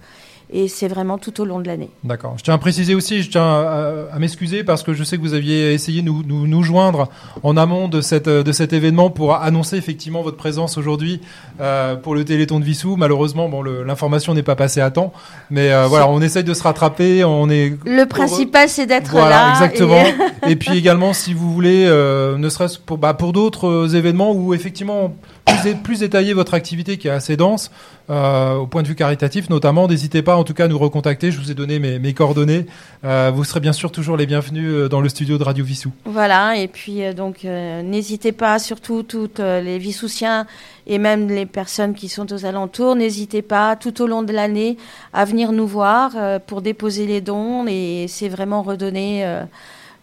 et c'est vraiment tout au long de l'année.
D'accord. Je tiens à préciser aussi, je tiens à, à m'excuser parce que je sais que vous aviez essayé de nous, nous, nous joindre en amont de, cette, de cet événement pour annoncer effectivement votre présence aujourd'hui euh, pour le Téléthon de Vissou. Malheureusement, bon, l'information n'est pas passée à temps, mais euh, voilà, on essaye de se rattraper. On est
Le principal, c'est d'être
voilà,
là.
exactement.
et-
Et... puis également, si vous voulez, euh, ne serait-ce pour, bah, pour d'autres événements où effectivement plus, plus détailler votre activité qui est assez dense, euh, au point de vue caritatif notamment, n'hésitez pas en tout cas à nous recontacter. Je vous ai donné mes, coordonnées. Euh, vous serez bien sûr toujours les bienvenus euh, dans le studio de Radio Vissou.
Voilà, et puis donc n'hésitez pas, surtout toutes les Vissoussiens et même les personnes qui sont aux alentours, n'hésitez pas tout au long de l'année à venir nous voir pour déposer les dons et c'est vraiment redonner.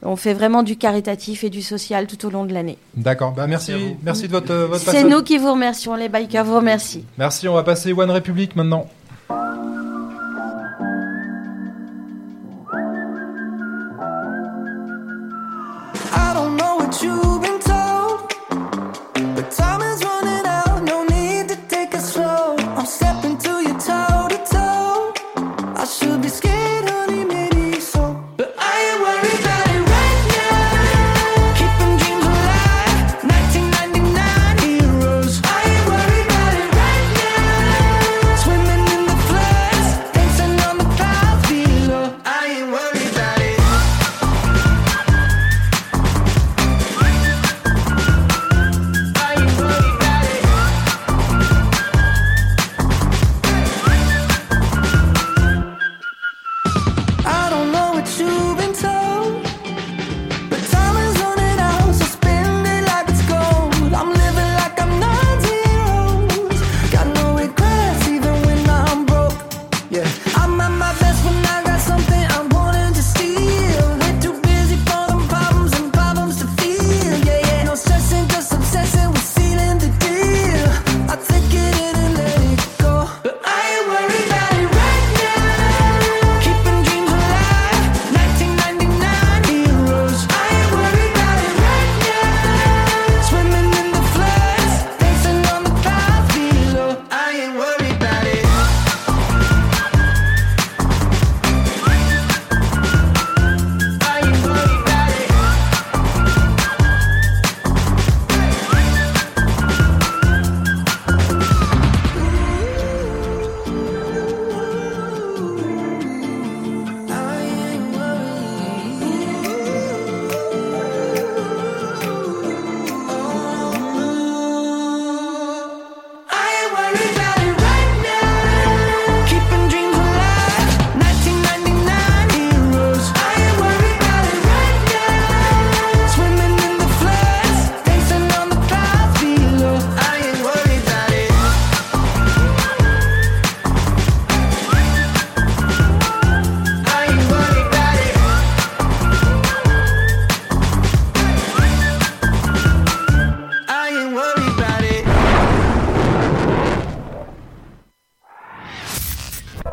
On fait vraiment du caritatif et du social tout au long de l'année.
D'accord. Bah, merci, merci, de votre, votre
C'est nous qui vous remercions, les bikers vous remercient.
Merci. On va passer One Republic maintenant.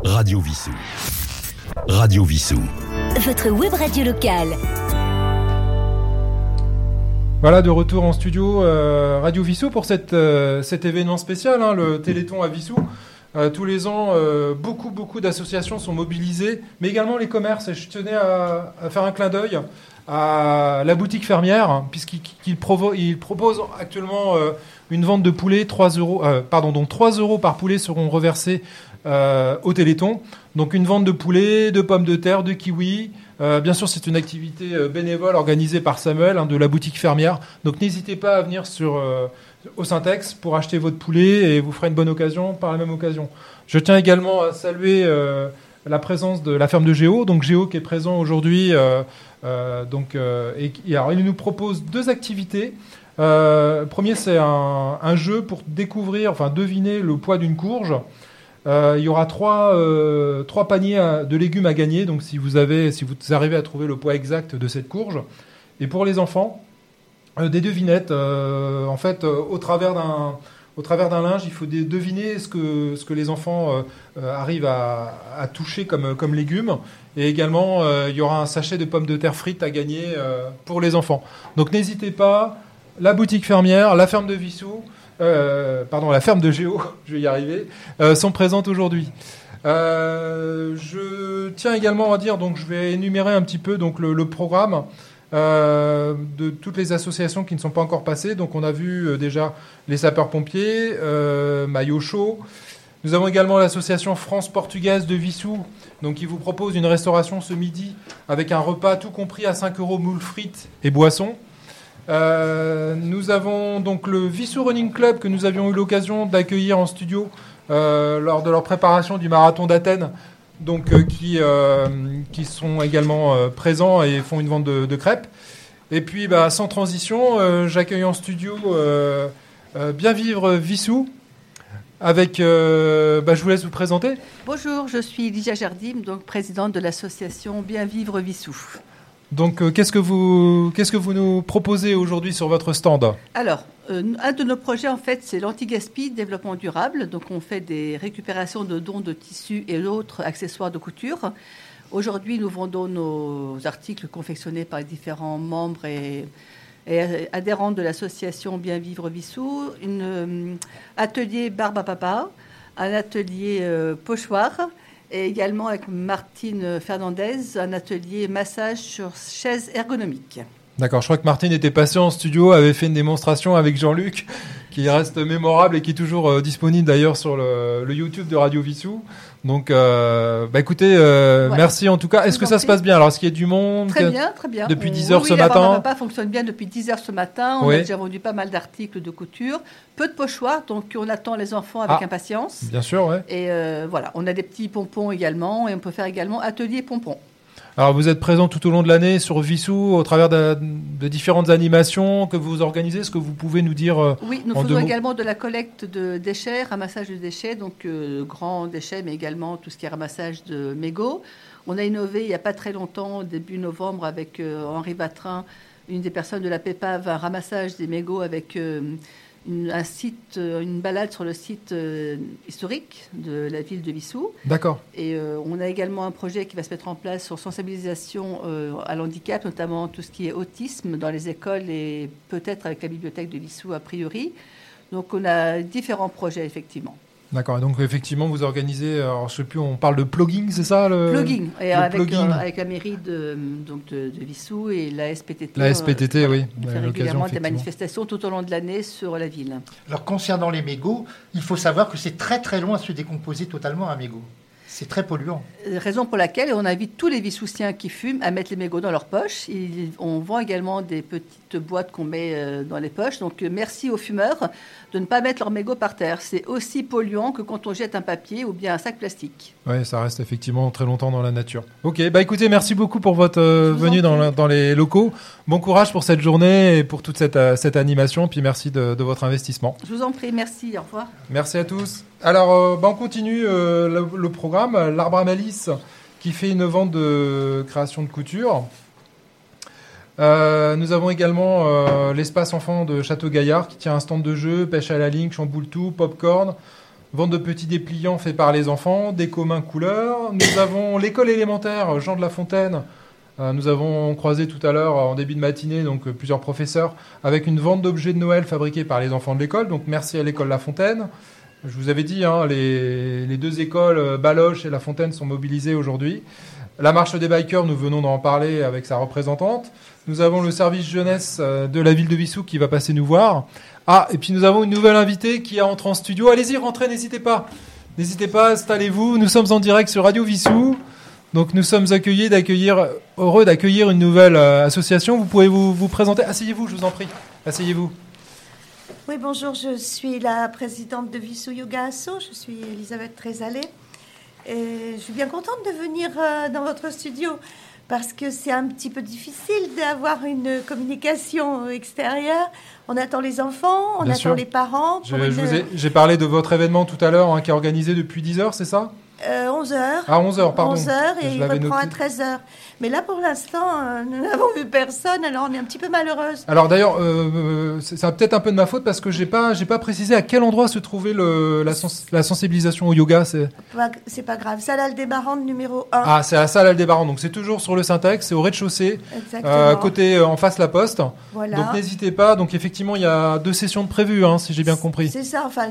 Radio Vissou. Radio Vissou.
Votre web radio locale.
Voilà, de retour en studio euh, Radio Vissou pour cette, euh, cet événement spécial, hein, le Téléthon à Vissou. Euh, tous les ans, euh, beaucoup, beaucoup d'associations sont mobilisées, mais également les commerces. Et je tenais à, à faire un clin d'œil à la boutique fermière, hein, puisqu'il qu'il provo- il propose actuellement euh, une vente de poulet, 3 euros, euh, pardon, dont 3 euros par poulet seront reversés euh, au Téléthon. Donc une vente de poulet, de pommes de terre, de kiwis. Euh, bien sûr, c'est une activité bénévole organisée par Samuel hein, de la boutique fermière. Donc n'hésitez pas à venir au Syntex pour acheter votre poulet et vous ferez une bonne occasion par la même occasion. Je tiens également à saluer la présence de la ferme de Géo, donc Géo qui est présent aujourd'hui. donc, il nous propose deux activités. Euh, premier, c'est un, jeu pour découvrir, enfin deviner le poids d'une courge. Euh, il y aura trois, euh, trois paniers de légumes à gagner. Donc, si vous, avez, si vous arrivez à trouver le poids exact de cette courge. Et pour les enfants, euh, des devinettes. En fait, au travers d'un au travers d'un linge, il faut deviner ce que, ce que les enfants arrivent à, à toucher comme, comme légumes. Et également, il y aura un sachet de pommes de terre frites à gagner pour les enfants. Donc n'hésitez pas, la boutique fermière, la ferme de Vissou, euh, pardon, la ferme de Géo, je vais y arriver, euh, sont présentes aujourd'hui. Euh, je tiens également à dire, donc je vais énumérer un petit peu le, programme de toutes les associations qui ne sont pas encore passées. Donc on a vu déjà les sapeurs-pompiers, Maillot Chaud. Nous avons également l'association France-Portugaise de Vissou, donc qui vous propose une restauration ce midi avec un repas tout compris à 5 euros moules frites et boissons. Euh, nous avons donc le Vissou Running Club que nous avions eu l'occasion d'accueillir en studio euh, lors de leur préparation du marathon d'Athènes, donc euh, qui, qui sont également présents et font une vente de, crêpes. Et puis, bah, sans transition, j'accueille en studio Bien Vivre Vissou. Avec, bah, je vous laisse vous présenter.
Bonjour, je suis Lydia Jardim, donc présidente de l'association Bien Vivre Vissou.
Donc, euh, qu'est-ce que vous, qu'est-ce que vous nous proposez aujourd'hui sur votre stand?
Alors, euh, un de nos projets, en fait, c'est l'anti-gaspi développement durable. Donc, on fait des récupérations de dons de tissus et d'autres accessoires de couture. Aujourd'hui, nous vendons nos articles confectionnés par différents membres et, adhérents de l'association Bien Vivre Vissou, un euh, atelier barbe à papa, un atelier pochoir, et également avec Martine Fernandez, un atelier massage sur chaise ergonomique.
D'accord, je crois que Martine était passée en studio, avait fait une démonstration avec Jean-Luc, qui reste mémorable et qui est toujours euh, disponible d'ailleurs sur le, le YouTube de Radio Vissou. Donc, euh, bah écoutez, euh, merci en tout cas. Est-ce que ça se passe bien? Alors, est-ce qu'il y a du monde?
Très bien, très bien.
Depuis
On-
10 heures
oui,
ce
oui, la
matin?
papa fonctionne bien depuis 10 heures ce matin. On
Oui.
a déjà vendu pas mal d'articles de couture. Peu de pochoirs, donc on attend les enfants avec
Ah,
impatience.
Bien sûr, ouais.
Et voilà, on a des petits pompons également et on peut faire également atelier pompons.
Alors, vous êtes présent tout au long de l'année sur Vissou au travers de, de différentes animations que vous organisez. Est-ce que vous pouvez nous dire euh,
Oui, nous
en
faisons également de la collecte de déchets, ramassage de déchets, donc euh, grands déchets, mais également tout ce qui est ramassage de mégots. On a innové il n'y a pas très longtemps, début novembre, avec euh, Henri Vatrin, une des personnes de la PEPAV, un ramassage des mégots avec une, un site, euh, une balade sur le site euh, historique de la ville de Vissou.
D'accord.
Et euh, on a également un projet qui va se mettre en place sur sensibilisation euh, à l'handicap, notamment tout ce qui est autisme dans les écoles et peut-être avec la bibliothèque de Vissou a priori. Donc on a différents projets effectivement.
D'accord. Donc, effectivement, vous organisez. Alors, je sais plus, on parle de plugging, c'est ça le,
Plugging, et
le
avec,
plugging
euh, avec la mairie de, donc de, de Vissou et la SPTT.
La SPTT,
euh,
oui.
On fait régulièrement des manifestations tout au long de l'année sur la ville.
Alors concernant les mégots, il faut savoir que c'est très très long à se décomposer totalement un mégot. C'est très polluant.
Euh, Raison pour laquelle on invite tous les Vissoussiens qui fument à mettre les mégots dans leur poche. Il- on vend également des petites boîtes qu'on met euh, dans les poches. Donc euh, merci aux fumeurs de ne pas mettre leurs mégots par terre. C'est aussi polluant que quand on jette un papier ou bien un sac plastique.
Oui, ça reste effectivement très longtemps dans la nature. Ok, bah écoutez, merci beaucoup pour votre euh, venue dans, la- dans les locaux. Bon courage pour cette journée et pour toute cette, euh, cette animation. Puis merci de, de votre investissement.
Je vous en prie, merci, au revoir.
Merci à tous. Alors, euh, bah, on continue le, le programme. L'Arbre à Malice qui fait une vente de création de couture. Euh, nous avons également euh, l'espace enfant de Château Gaillard qui tient un stand de jeu, pêche à la ligne, chamboule tout, popcorn. Vente de petits dépliants faits par les enfants, des communs couleurs. Nous avons l'école élémentaire Jean de la Fontaine. Euh, nous avons croisé tout à l'heure en début de matinée donc plusieurs professeurs avec une vente d'objets de Noël fabriqués par les enfants de l'école. Donc merci à l'école La Fontaine. Je vous avais dit, hein, les, les deux écoles Baloche et La Fontaine sont mobilisées aujourd'hui. La marche des bikers, nous venons d'en parler avec sa représentante. Nous avons le service jeunesse euh, de la ville de Vissou qui va passer nous voir. Ah, et puis nous avons une nouvelle invitée qui entre en studio. Allez-y, rentrez, n'hésitez pas. N'hésitez pas, installez-vous. Nous sommes en direct sur Radio Vissou. Donc nous sommes accueillis d'accueillir, heureux d'accueillir une nouvelle euh, association. Vous pouvez vous, vous présenter. Asseyez-vous, je vous en prie. Asseyez-vous.
Oui, bonjour, je suis la présidente de Vissou Yoga Asso, je suis Elisabeth Trézalé. Et je suis bien contente de venir euh, dans votre studio parce que c'est un petit peu difficile d'avoir une communication extérieure. On attend les enfants, on
Bien
attend
sûr.
les parents. Une-
J'ai parlé de votre événement tout à l'heure hein, qui est organisé depuis 10 heures, c'est ça?
Euh, 11 heures.
Ah, 11 heures, pardon.
11 heures
Je
et il reprend à
noté.
13 heures. Mais là, pour l'instant, euh, nous n'avons vu personne, alors on est un petit peu malheureuse.
Alors d'ailleurs, euh, peut-être un peu de ma faute parce que j'ai pas, j'ai pas précisé à quel endroit se trouvait le, la, sens- la sensibilisation au yoga. C'est
Pas- C'est pas grave. Salle Aldébarande numéro 1.
ah, c'est à la salle Aldébaran, donc c'est toujours sur le Syntex, c'est au rez-de-chaussée, euh, côté euh, en face la poste.
Voilà.
Donc n'hésitez pas. Donc effectivement, il y a deux sessions de prévues, hein, si j'ai bien compris.
C'est ça, enfin,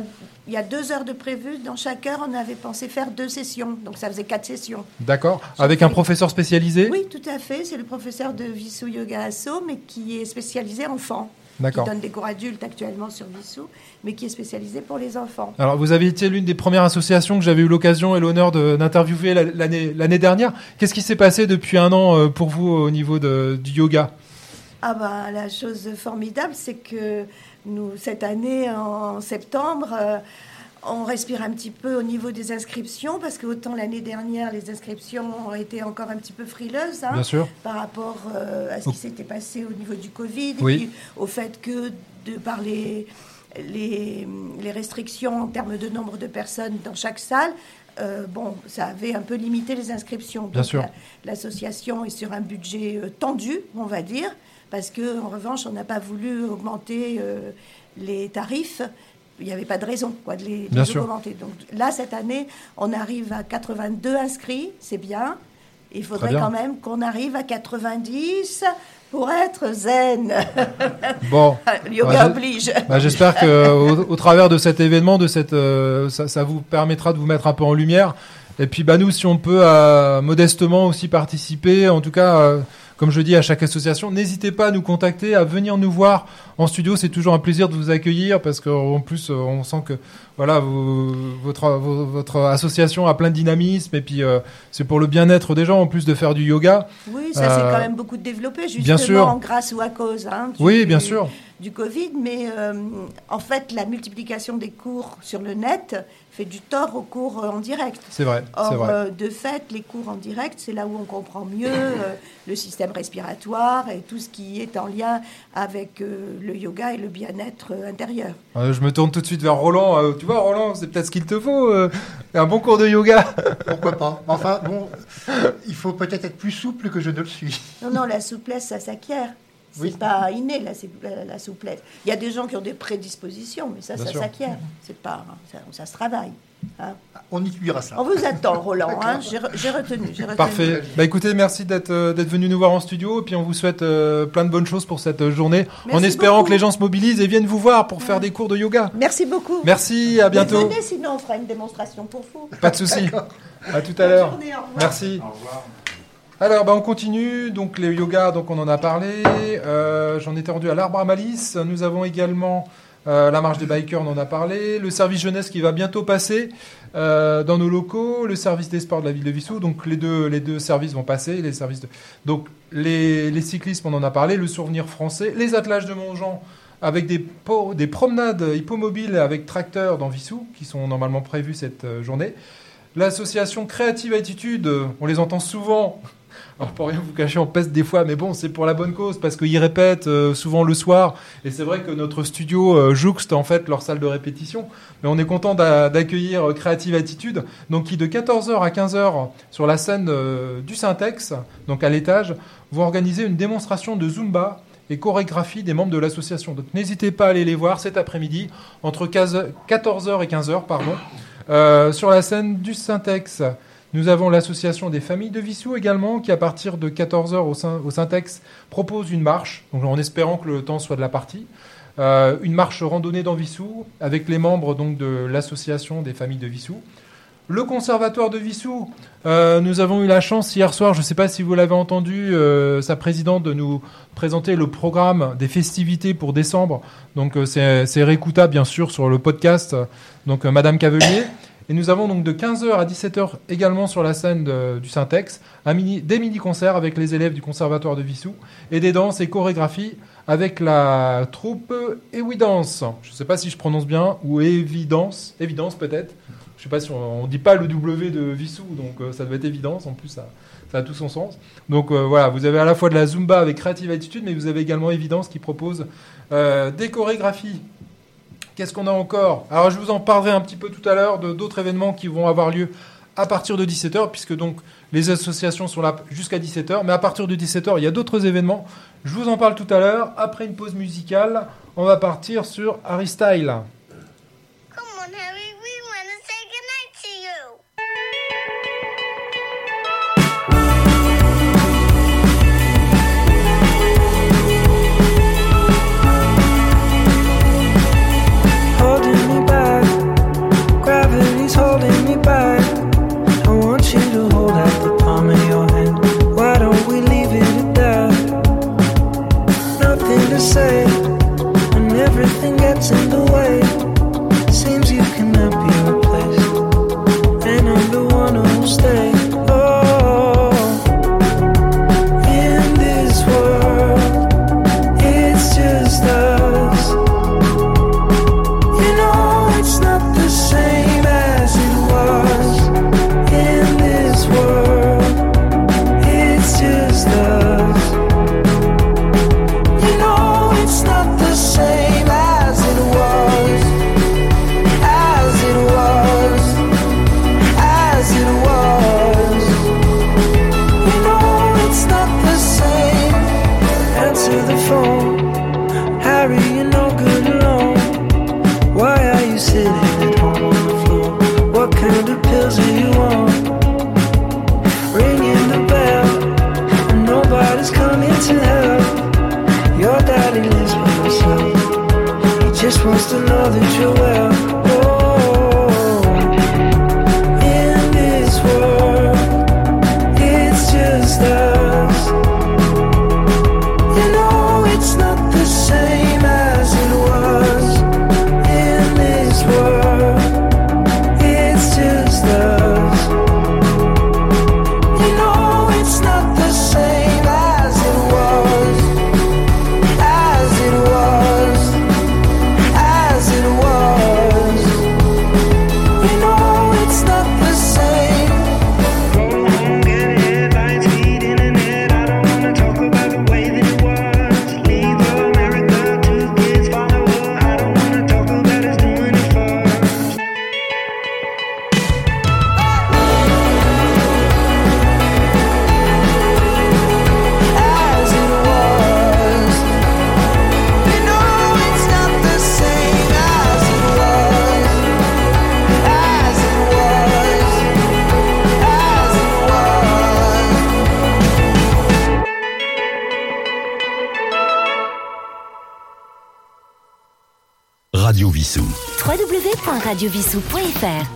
il y a deux heures de prévu. Dans chaque heure, on avait pensé faire deux sessions. Donc ça faisait quatre sessions.
D'accord. Avec un professeur spécialisé?
Oui, tout à fait. C'est le professeur de Vissou Yoga Asso, mais qui est spécialisé enfant.
D'accord.
Qui donne des cours adultes actuellement sur Vissou, mais qui est spécialisé pour les enfants.
Alors, vous avez été l'une des premières associations que j'avais eu l'occasion et l'honneur d'interviewer la- l'année dernière. Qu'est-ce qui s'est passé depuis un an euh, pour vous au niveau de- du yoga?
Ah ben, la chose formidable, c'est que nous, cette année, en septembre, euh, on respire un petit peu au niveau des inscriptions, parce que autant l'année dernière, les inscriptions ont été encore un petit peu frileuses hein,
Bien sûr.
par rapport euh, à ce qui s'était passé au niveau du Covid,
Oui.
et puis au fait que, de par les, les, les restrictions en termes de nombre de personnes dans chaque salle, euh, bon, ça avait un peu limité les inscriptions.
Bien sûr.
la- L'association est sur un budget euh, tendu, on va dire, parce que en revanche, on n'a pas voulu augmenter euh, les tarifs. Il n'y avait pas de raison quoi, de les, de les augmenter. Donc là, cette année, on arrive à 82 inscrits, c'est bien. Il faudrait quand même qu'on arrive à 90 pour être zen.
Bon.
Le yoga
Bah,
oblige.
bah, J'espère que au, au travers de cet événement, de cette, euh, ça, ça vous permettra de vous mettre un peu en lumière. Et puis, bah, nous, si on peut euh, modestement aussi participer, en tout cas, euh, comme je dis à chaque association, n'hésitez pas à nous contacter, à venir nous voir en studio. C'est toujours un plaisir de vous accueillir parce qu'en plus, euh, on sent que voilà, vous- votre, vo- votre association a plein de dynamisme et puis euh, c'est pour le bien-être des gens en plus de faire du yoga.
Oui, ça s'est
Euh,
quand même beaucoup développé, justement,
bien sûr.
grâce ou à cause hein, du,
Oui, bien sûr.
du Covid. Mais euh, en fait, la multiplication des cours sur le net fait du tort aux cours euh, en direct.
C'est vrai,
Or,
vrai.
euh, de fait, les cours en direct, c'est là où on comprend mieux euh, le système respiratoire et tout ce qui est en lien avec euh, le yoga et le bien-être euh, intérieur.
Euh, je me tourne tout de suite vers Roland. Euh, tu vois, Roland, c'est peut-être ce qu'il te faut. euh, un bon cours de yoga.
Pourquoi pas Enfin, bon, il faut peut-être être plus souple que je ne le suis.
Non, non, la souplesse, ça s'acquiert. C'est
Oui.
pas inné, la, la- la souplesse. Il y a des gens qui ont des prédispositions, mais ça,
Bien
ça s'acquiert. C'est pas, ça, ça se travaille. hein.
On étudiera ça.
On vous attend, Roland. hein. J'ai re- j'ai retenu.
Parfait. Bah écoutez, merci d'être euh, d'être venu nous voir en studio et puis on vous souhaite euh, plein de bonnes choses pour cette euh, journée en
Merci
espérant
beaucoup.
que les gens se mobilisent et viennent vous voir pour faire des cours de yoga.
Merci beaucoup.
Merci, à bientôt.
Venez, sinon on fera une démonstration pour vous.
Pas de souci. À tout à l'heure.
journée, au revoir.
Alors, bah, on continue. Donc, les yoga, donc on en a parlé. Euh, J'en étais rendu à l'arbre à malice. Nous avons également euh, la marche des bikers, on en a parlé. Le service jeunesse qui va bientôt passer euh, dans nos locaux. Le service des sports de la ville de Vissou. Donc, les deux, les deux services vont passer. Les services de... Donc, les, les cyclismes, on en a parlé. Le souvenir français. Les attelages de Montjean avec des, des promenades hippomobiles avec tracteurs dans Vissou qui sont normalement prévues cette journée. L'association Créative Attitude, on les entend souvent. Alors pour rien vous cacher, on pèse des fois, mais bon, c'est pour la bonne cause parce qu'ils répètent euh, souvent le soir. Et c'est vrai que notre studio euh, jouxte en fait leur salle de répétition. Mais on est content d'a- d'accueillir euh, Créative Attitude, donc qui de 14h à 15h sur la scène du Syntex, donc à l'étage, vont organiser une démonstration de Zumba et chorégraphie des membres de l'association. Donc n'hésitez pas à aller les voir cet après-midi entre 15 14h et 15h, pardon. Sur la scène du Syntex, nous avons l'association des familles de Vissou également, qui à partir de 14h au, au Syntex propose une marche, donc en espérant que le temps soit de la partie. Euh, une marche randonnée dans Vissou, avec les membres donc, de l'association des familles de Vissou. Le conservatoire de Vissou, euh, nous avons eu la chance hier soir, je ne sais pas si vous l'avez entendu, euh, sa présidente de nous présenter le programme des festivités pour décembre. Donc c'est réécoutable bien sûr sur le podcast, donc Madame Cavelier. Et nous avons donc de 15h à 17h également sur la scène du Syntex des mini-concerts avec les élèves du conservatoire de Vissou et des danses et chorégraphies avec la troupe Evidence. Je ne sais pas si je prononce bien, ou Évidence, Évidence peut-être. Je sais pas si on, on dit pas le W de Vissou, donc euh, ça doit être Évidence. En plus, ça, ça a tout son sens. Donc euh, voilà, vous avez à la fois de la Zumba avec Creative Attitude, mais vous avez également Évidence qui propose euh, des chorégraphies. Qu'est-ce qu'on a encore? Alors je vous en parlerai un petit peu tout à l'heure de d'autres événements qui vont avoir lieu à partir de 17h, puisque donc les associations sont là jusqu'à 17h, mais à partir de 17h, il y a d'autres événements. Je vous en parle tout à l'heure. Après une pause musicale, on va partir sur Harry Style.
www.radiovissou.fr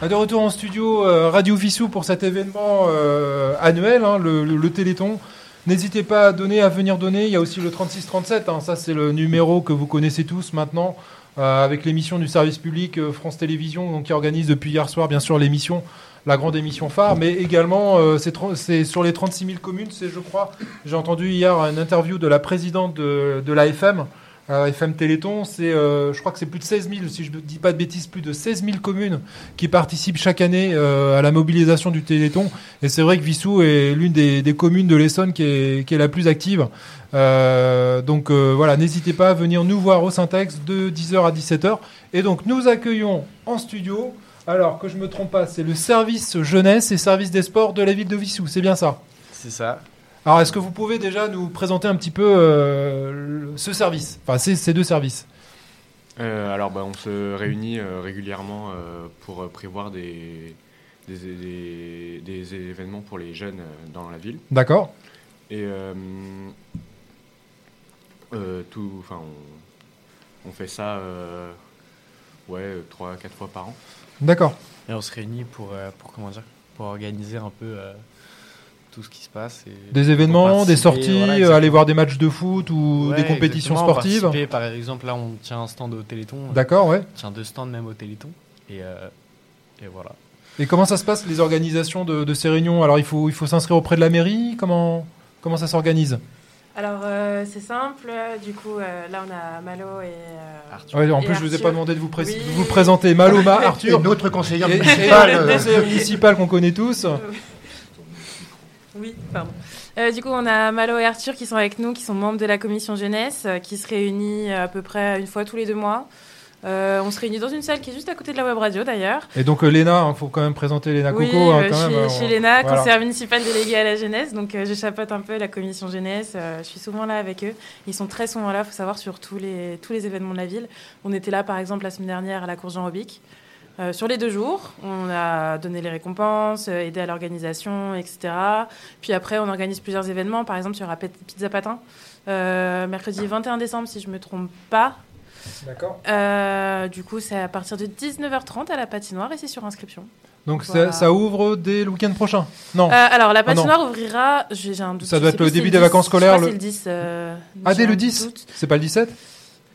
Ah, De retour en studio euh, Radio Vissou pour cet événement euh, annuel, hein, le, Téléthon. N'hésitez pas à donner, à venir donner. Il y a aussi le 3637, hein, ça c'est le numéro que vous connaissez tous maintenant, euh, avec l'émission du service public France Télévisions, qui organise depuis hier soir bien sûr l'émission, la grande émission phare, mais également c'est sur les 36 000 communes, c'est je crois, j'ai entendu hier une interview de la présidente de, de l'AFM, euh, FM Téléthon, c'est, euh, je crois que c'est plus de 16 000, si je ne dis pas de bêtises, plus de 16 000 communes qui participent chaque année euh, à la mobilisation du Téléthon. Et c'est vrai que Vissou est l'une des, communes de l'Essonne qui est, la plus active. Donc voilà, n'hésitez pas à venir nous voir au Syntex de 10h à 17h. Et donc nous accueillons en studio, alors que je me trompe pas, c'est le service jeunesse et service des sports de la ville de Vissou, c'est bien ça?
C'est ça.
Alors, est-ce que vous pouvez déjà nous présenter un petit peu euh, ce service? Enfin, ces, ces deux services.
Euh, alors, bah, on se réunit euh, régulièrement euh, pour prévoir des, des, des- des événements pour les jeunes euh, dans la ville.
D'accord.
Et euh, euh, tout, enfin, on, on fait ça, euh, ouais, trois, quatre fois par an.
D'accord.
Et on se réunit pour, euh, pour comment dire, pour organiser un peu euh, tout ce qui se passe. Et
Des événements, des sorties,
voilà,
euh, aller voir des matchs de foot ou
Ouais,
des compétitions sportives.
Par exemple, là, on tient un stand au Téléthon.
D'accord, ouais.
On tient deux stands même au Téléthon. Et, euh, et voilà.
Et comment ça se passe les organisations de, de ces réunions? Alors il faut, il faut s'inscrire auprès de la mairie? Comment, comment ça s'organise?
Alors, euh, c'est simple. Du coup, euh, là, on a Malo et. euh,
Ouais, en
et
plus, je vous ai
Arthur.
pas demandé de vous, pré-
Oui.
de vous présenter. Maloma, Arthur.
Et notre euh.
conseillère municipale qu'on connaît tous.
Oui, pardon. Euh, du coup, on a Malo et Arthur qui sont avec nous, qui sont membres de la commission jeunesse, euh, qui se réunit euh, à peu près une fois tous les deux mois. Euh, on se réunit dans une salle qui est juste à côté de la web radio d'ailleurs.
Et donc Léna, il faut quand même présenter Léna
Oui,
Coco. hein, quand
je suis chez
on-
Léna,
voilà.
conseillère municipale déléguée à la jeunesse, donc je chapeaute un peu la commission jeunesse. je suis souvent là avec eux. Ils sont très souvent là, faut savoir, sur tous les, tous les événements de la ville. On était là, par exemple, la semaine dernière à la cour Jean Robic. Euh, sur les deux jours, on a donné les récompenses, euh, aidé à l'organisation, etc. Puis après, on organise plusieurs événements. Par exemple, il y aura Pizza Patin, euh, mercredi 21 décembre, si je me trompe pas.
D'accord.
Du coup, c'est à partir de 19h30 à la patinoire et c'est sur inscription.
Donc ça-
Voilà.
ça, ouvre dès le week-end prochain? Non.
Alors, la
Ah
patinoire ouvrira, j'ai un doute.
Ça doit être le début des vacances
10,
scolaires, le-
le 10. euh,
Ah, dès le
un
10
doute.
C'est pas le 17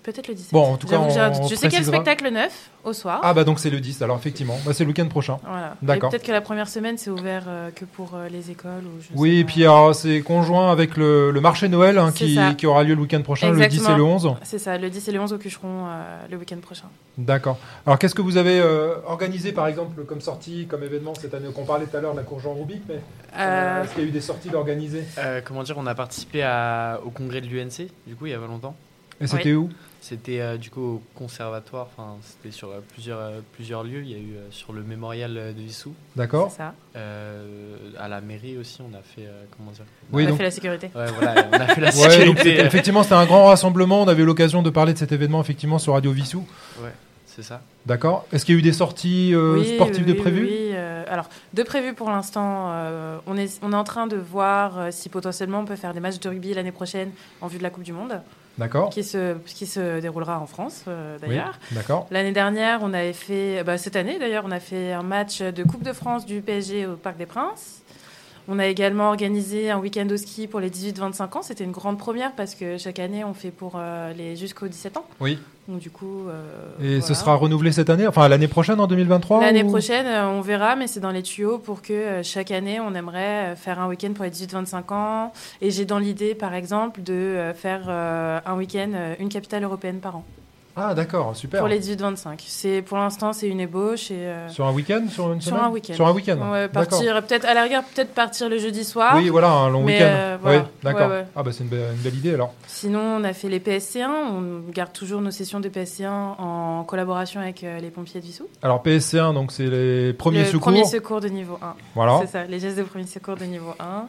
Peut-être le 17.
Bon, en tout cas, on-.
Je
on
sais qu'il y a le
précisera.
spectacle le 9 au soir.
Ah bah donc c'est le 10, alors effectivement. Bah, c'est le week-end prochain.
Voilà.
D'accord.
peut-être que la première semaine, c'est ouvert euh, que pour euh, les écoles. Ou je
Oui, et puis alors, c'est conjoint avec le, le marché Noël hein, qui, aura lieu le week-end prochain, le 10 et
Exactement.
le 11.
C'est ça, le 10 et le 11 au Cucheron euh, le week-end prochain.
D'accord. Alors qu'est-ce que vous avez euh, organisé par exemple comme sortie, comme événement cette année? Qu'on parlait tout à l'heure de la cour Jean Roubic, mais euh,
Euh,
est-ce qu'il y a eu des sorties d'organiser?
Euh, comment dire, on a participé à- au congrès de l'UNC, du coup, il y a pas longtemps.
Et c'était où
C'était euh, du coup au conservatoire, enfin, c'était sur euh, plusieurs, euh, plusieurs lieux. Il y a eu euh, sur le mémorial de Vissou.
D'accord.
C'est ça.
Euh, à la mairie aussi, on a fait, euh, comment dire
Oui,
On a fait la sécurité.
Ouais, voilà, on a fait la
Ouais, donc
sécurité.
effectivement, c'était un grand rassemblement. On avait eu l'occasion de parler de cet événement effectivement sur Radio Vissou.
Ouais, c'est ça.
D'accord. Est-ce qu'il y a eu des sorties euh,
Oui,
sportives
oui,
de prévues
Oui, euh, alors de prévues pour l'instant, euh, on, est, on est en train de voir euh, si potentiellement on peut faire des matchs de rugby l'année prochaine en vue de la Coupe du Monde.
D'accord.
Qui se, qui se déroulera en France euh,
Oui,
d'ailleurs.
d'accord.
L'année dernière, on avait fait, bah, cette année d'ailleurs, on a fait un match de Coupe de France du PSG au Parc des Princes. On a également organisé un week-end au ski pour les 18-25 ans. C'était une grande première parce que chaque année, on fait pour euh, les jusqu'aux 17 ans.
Oui.
Donc du coup. euh,
Et ce sera renouvelé cette année, enfin l'année prochaine en 2023
L'année
ou-
prochaine, euh, on verra, mais c'est dans les tuyaux pour que euh, chaque année, on aimerait faire un week-end pour les 18-25 ans. Et j'ai dans l'idée, par exemple, de faire un week-end, une capitale européenne par an.
Ah d'accord, super.
Pour les 18-25. C'est pour l'instant, c'est une ébauche et. euh,
Sur un week-end, sur une
sur
semaine
un week-end.
Sur un week-end.
Ouais,
D'accord.
partir peut-être à la rigueur, peut-être partir le jeudi soir.
Oui, voilà, un long week-end.
euh, voilà.
Oui, d'accord.
Ouais, ouais.
Ah bah c'est une, belle- une belle idée alors.
Sinon, on a fait les PSC1. On garde toujours nos sessions de PSC1 en collaboration avec euh, les pompiers de Vissou.
Alors PSC1, donc c'est les premiers
le
secours.
Premier secours de niveau 1.
Voilà.
C'est ça, les gestes de premier secours de niveau 1.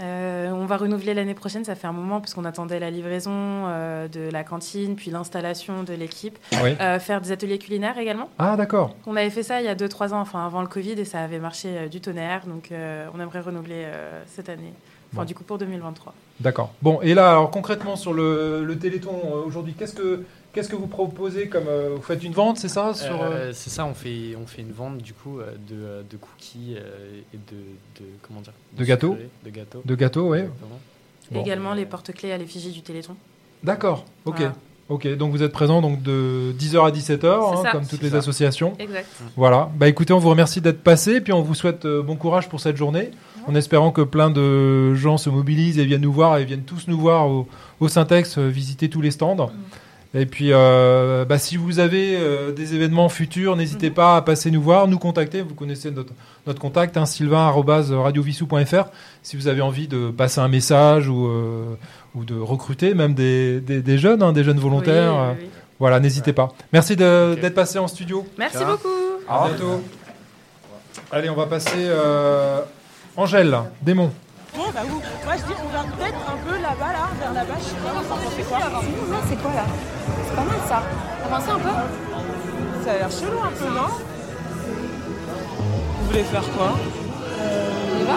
Euh, on va renouveler l'année prochaine, ça fait un moment, parce qu'on attendait la livraison euh, de la cantine, puis l'installation de l'équipe.
Oui.
Euh, faire des ateliers culinaires également.
Ah d'accord.
On avait fait ça il y a 2-3 ans, enfin avant le Covid, et ça avait marché du tonnerre. Donc on aimerait renouveler cette année. Enfin,
Bon.
du coup, pour 2023.
D'accord. Bon, et là, alors concrètement sur le, le Téléthon aujourd'hui, qu'est-ce que qu'est-ce que vous proposez comme euh, vous faites une vente, c'est ça sur, euh,
Euh, c'est ça, on fait, on fait une vente du coup de, de cookies euh, et de, de comment dire
De gâteaux
De gâteaux.
De. Bon.
Également les porte-clés à l'effigie du Téléthon.
D'accord. OK.
Voilà.
OK, donc vous êtes présent donc de 10h à 17h hein, comme toutes les
ça.
associations.
Exact.
Voilà. Bah écoutez, on vous remercie d'être passé puis on vous souhaite euh, bon courage pour cette journée. En espérant que plein de gens se mobilisent et viennent nous voir et viennent tous nous voir au, au Syntex euh, visiter tous les stands. Et puis, euh, bah, si vous avez euh, des événements futurs, n'hésitez pas à passer nous voir, nous contacter. Vous connaissez notre, notre contact, hein, sylvain.radiovissou.fr. Si vous avez envie de passer un message ou, euh, ou de recruter même des, des, des jeunes, hein, des jeunes volontaires,
Oui, oui, oui.
voilà, n'hésitez pas. Merci de- d'être passé en studio.
Merci
Ciao.
beaucoup.
À bientôt. Allez, on va passer euh, Angèle, démon.
Bon, bah, vous, moi je dis, on va mettre un peu là-bas, là, là-bas, je sais pas, on fait quoi. C'est quoi là? C'est pas mal ça. Avancez un peu. Ça a l'air chelou un peu, non? Vous voulez faire quoi? On y va?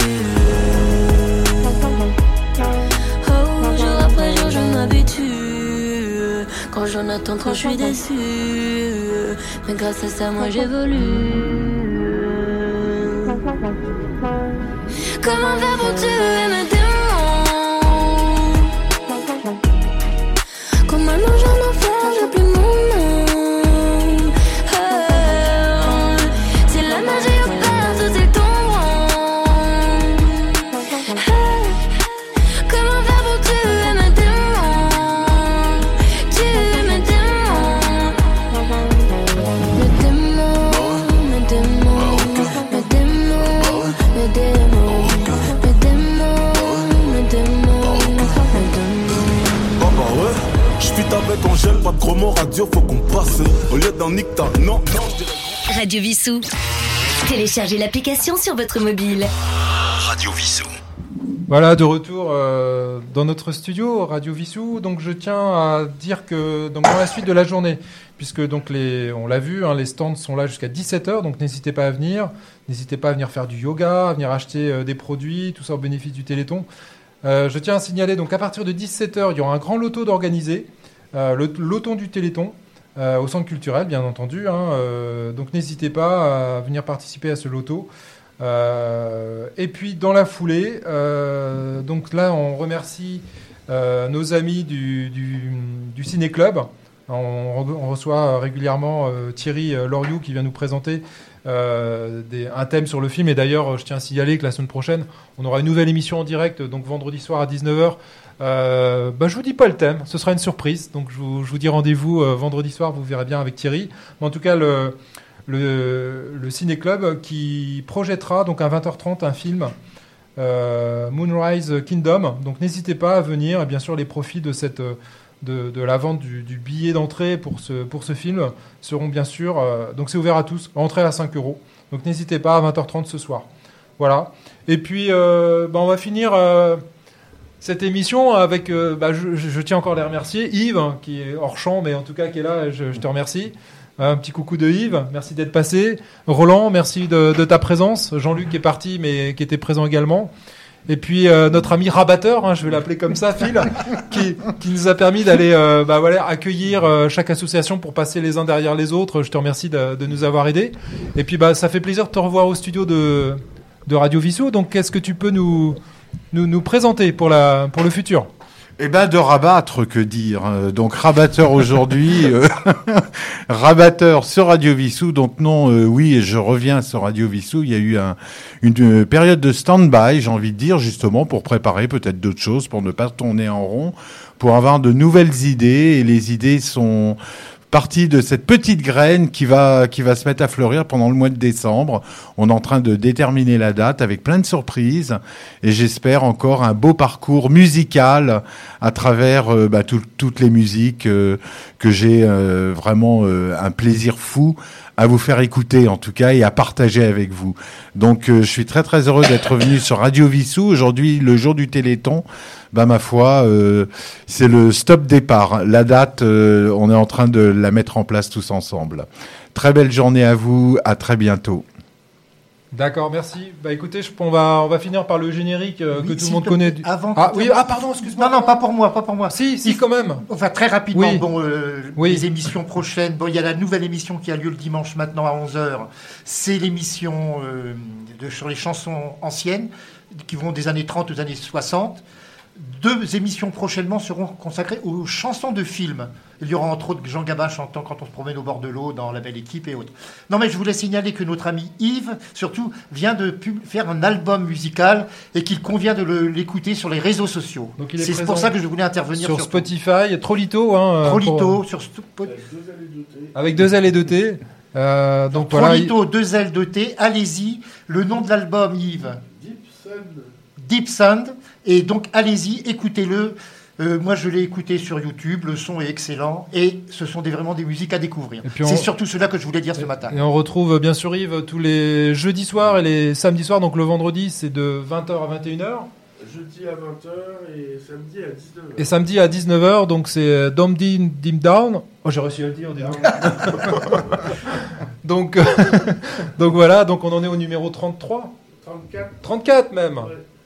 Quand j'en attends trop, je suis déçu. Mais grâce à ça, moi j'évolue. Comment faire pour tuer
Radio, faut qu'on passe. Au lieu d'un nicta, non, non, je dirais-
Radio Vissou. Téléchargez l'application sur votre mobile.
Radio Vissou.
Voilà, de retour euh, dans notre studio Radio Vissou. Donc, je tiens à dire que donc dans la suite de la journée, puisque donc les, on l'a vu, hein, les stands sont là jusqu'à 17h, donc n'hésitez pas à venir. N'hésitez pas à venir faire du yoga, à venir acheter euh, des produits, tout ça au bénéfice du Téléthon. Euh, je tiens à signaler donc à partir de 17h, il y aura un grand loto d'organiser, euh, loton du Téléthon. euh, au centre culturel, bien entendu. hein, euh, donc n'hésitez pas à venir participer à ce loto. Et puis dans la foulée, donc là on remercie nos amis du, du, Ciné Club. On, re- on reçoit régulièrement Thierry euh, Loriou qui vient nous présenter un thème sur le film. Et d'ailleurs, je tiens à signaler que la semaine prochaine, on aura une nouvelle émission en direct, donc vendredi soir à 19h. Euh, bah, je vous dis pas le thème, ce sera une surprise. Donc je vous, dis rendez-vous euh, vendredi soir, vous verrez bien avec Thierry. Mais en tout cas, le, le, Ciné Club qui projettera donc à 20h30 un film euh, Moonrise Kingdom. Donc n'hésitez pas à venir. Et bien sûr, les profits de cette de, la vente du, du billet d'entrée pour ce, pour ce film seront bien sûr. euh, donc c'est ouvert à tous. Entrée à 5 euros. Donc n'hésitez pas à 20h30 ce soir. Voilà. Et puis euh, bah, on va finir. Cette émission avec, euh, bah, je, tiens encore à les remercier, Yves, hein, qui est hors champ, mais en tout cas qui est là, je, te remercie. Un petit coucou de Yves, merci d'être passé. Roland, merci de, ta présence. Jean-Luc est parti, mais qui était présent également. Et puis euh, notre ami rabatteur, hein, je vais l'appeler comme ça, Phil, qui, nous a permis d'aller euh, bah, accueillir chaque association pour passer les uns derrière les autres. Je te remercie de, de nous avoir aidés. Et puis bah, ça fait plaisir de te revoir au studio de, de Radio Vissou. Donc qu'est-ce que tu peux nous, nous, nous présenter pour, le futur
Eh ben de rabattre, que dire Euh, Donc rabatteur aujourd'hui, euh, rabatteur sur Radio Vissou. Donc non, euh, oui, je reviens sur Radio Vissou. Il y a eu un- une période de stand-by, j'ai envie de dire, justement pour préparer peut-être d'autres choses, pour ne pas tourner en rond, pour avoir de nouvelles idées. Et les idées sont partie de cette petite graine qui va qui va se mettre à fleurir pendant le mois de décembre. On est en train de déterminer la date avec plein de surprises et j'espère encore un beau parcours musical à travers euh, bah, tout- toutes les musiques euh, que j'ai euh, vraiment un plaisir fou à vous faire écouter en tout cas et à partager avec vous. Donc euh, je suis très très heureux d'être venu sur Radio Vissou aujourd'hui le jour du Téléthon. Bah ma foi, euh, c'est le stop départ. La date, euh, on est en train de la mettre en place tous ensemble. Très belle journée à vous, à très bientôt.
D'accord, merci. Bah écoutez, je, on, va, on va finir par le générique euh,
Oui,
que tout le monde connaît.
Avant
ah oui, ah pardon, excuse-moi.
Non, non, pas pour moi, pas pour moi.
Si, si, quand même.
Enfin, très rapidement,
Oui.
bon, euh,
Oui.
les émissions prochaines. Bon, il y a la nouvelle émission qui a lieu le dimanche maintenant à 11h. C'est l'émission euh, de- sur les chansons anciennes qui vont des années 30 aux années 60. Deux émissions prochainement seront consacrées aux chansons de films. Il y aura entre autres Jean Gabin chantant quand on se promène au bord de l'eau dans La Belle Équipe et autres. Non mais je voulais signaler que notre ami Yves, surtout, vient de faire un album musical et qu'il convient de le- l'écouter sur les réseaux sociaux. C'est pour ça que je voulais intervenir
sur Spotify, Trolito, hein, euh,
Trolito,
pour-
sur
avec deux L et deux T. Euh, donc voilà.
Trolito, deux L, deux T. Allez-y. Le nom de l'album, Yves Deep Sound. Et donc, allez-y, écoutez-le. Euh, moi, je l'ai écouté sur YouTube. Le son est excellent. Et ce sont des, vraiment des musiques à découvrir.
puis on-
C'est surtout cela que je voulais dire ce matin.
Et on retrouve bien sûr Yves tous les jeudis soirs et les samedis soirs. Donc le vendredi, c'est de 20h à 21h.
Jeudi à 20h et samedi à 19h.
Et samedi à 19h, donc c'est euh, Dom Dim Dim Down. Oh, j'ai réussi à le dire, donc. donc, euh, donc voilà, donc on en est au numéro 33.
34.
34 même.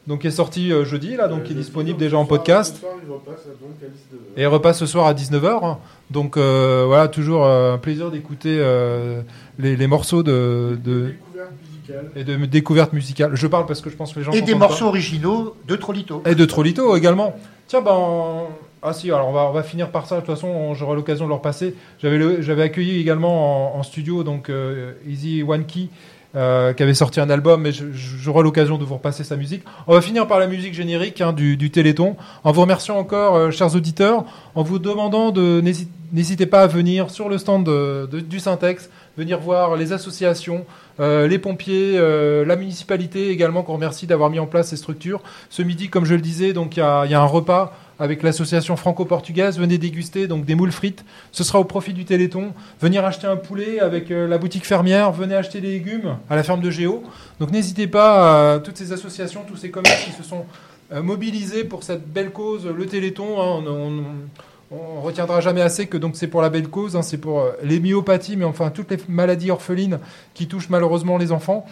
Donc qui est sorti euh, jeudi, là, donc qui est disponible déjà en podcast.
Ce soir, il repasse donc à 19h.
Et il repasse ce soir à 19h. Donc euh, voilà, toujours euh, un plaisir d'écouter euh, les, les morceaux de, de
Découverte musicale.
et de découverte musicale. Je parle parce que je pense que les gens
Et des
pas.
morceaux originaux de Trolito.
Et de Trolito également. Tiens, ben. on- Ah si, alors on va, on va finir par ça. De toute façon, j'aurai l'occasion de le repasser. J'avais, accueilli également en, en studio donc euh, Easy One Key. Euh, qui avait sorti un album, mais j'aurai l'occasion de vous repasser sa musique. On va finir par la musique générique hein, du, Téléthon, en vous remerciant encore, euh, chers auditeurs, en vous demandant de n'hési- n'hésitez pas à venir sur le stand du Syntex, venir voir les associations, euh, les pompiers, la municipalité également, qu'on remercie d'avoir mis en place ces structures. Ce midi, comme je le disais, donc il y a un repas avec l'association franco-portugaise. Venez déguster donc des moules frites. Ce sera au profit du Téléthon. Venir acheter un poulet avec euh, la boutique fermière. Venez acheter des légumes à la ferme de Géo. Donc n'hésitez pas à toutes ces associations, tous ces commerces qui se sont euh, mobilisés pour cette belle cause, le Téléthon. hein. on, on- retiendra jamais assez que donc c'est pour la belle cause, hein, c'est pour euh, les myopathies, mais enfin toutes les maladies orphelines qui touchent malheureusement les enfants.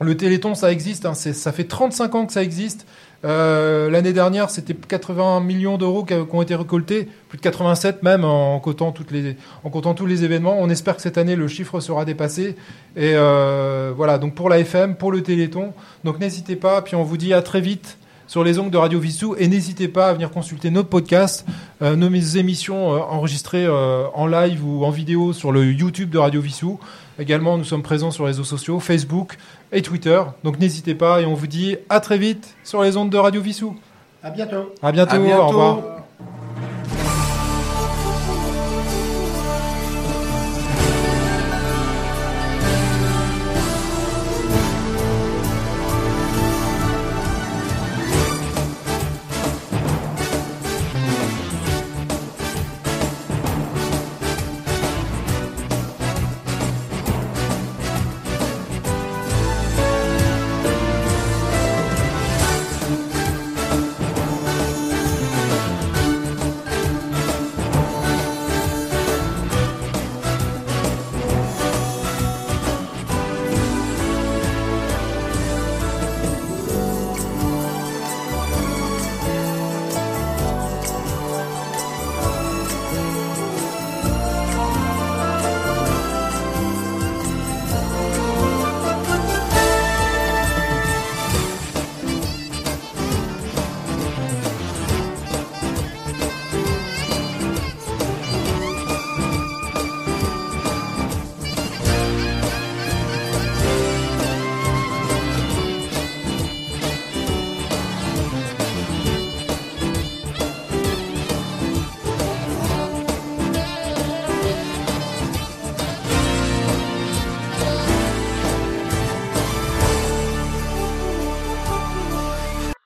Le Téléthon, ça existe, hein, ça fait 35 ans que ça existe. Euh, L'année dernière, c'était 80 millions d'euros qui, ont été récoltés, plus de 87 même en comptant, tous les événements. On espère que cette année, le chiffre sera dépassé. Et euh, voilà, donc pour la FM, pour le Téléthon. Donc n'hésitez pas, puis on vous dit à très vite sur les ongles de Radio Vissou et n'hésitez pas à venir consulter notre podcast, euh, nos émissions enregistrées en live ou en vidéo sur le YouTube de Radio Vissou. Également, nous sommes présents sur les réseaux sociaux, Facebook et Twitter. Donc n'hésitez pas et on vous dit à très vite sur les ondes de Radio Vissou.
À bientôt.
À bientôt,
À bientôt.
au revoir.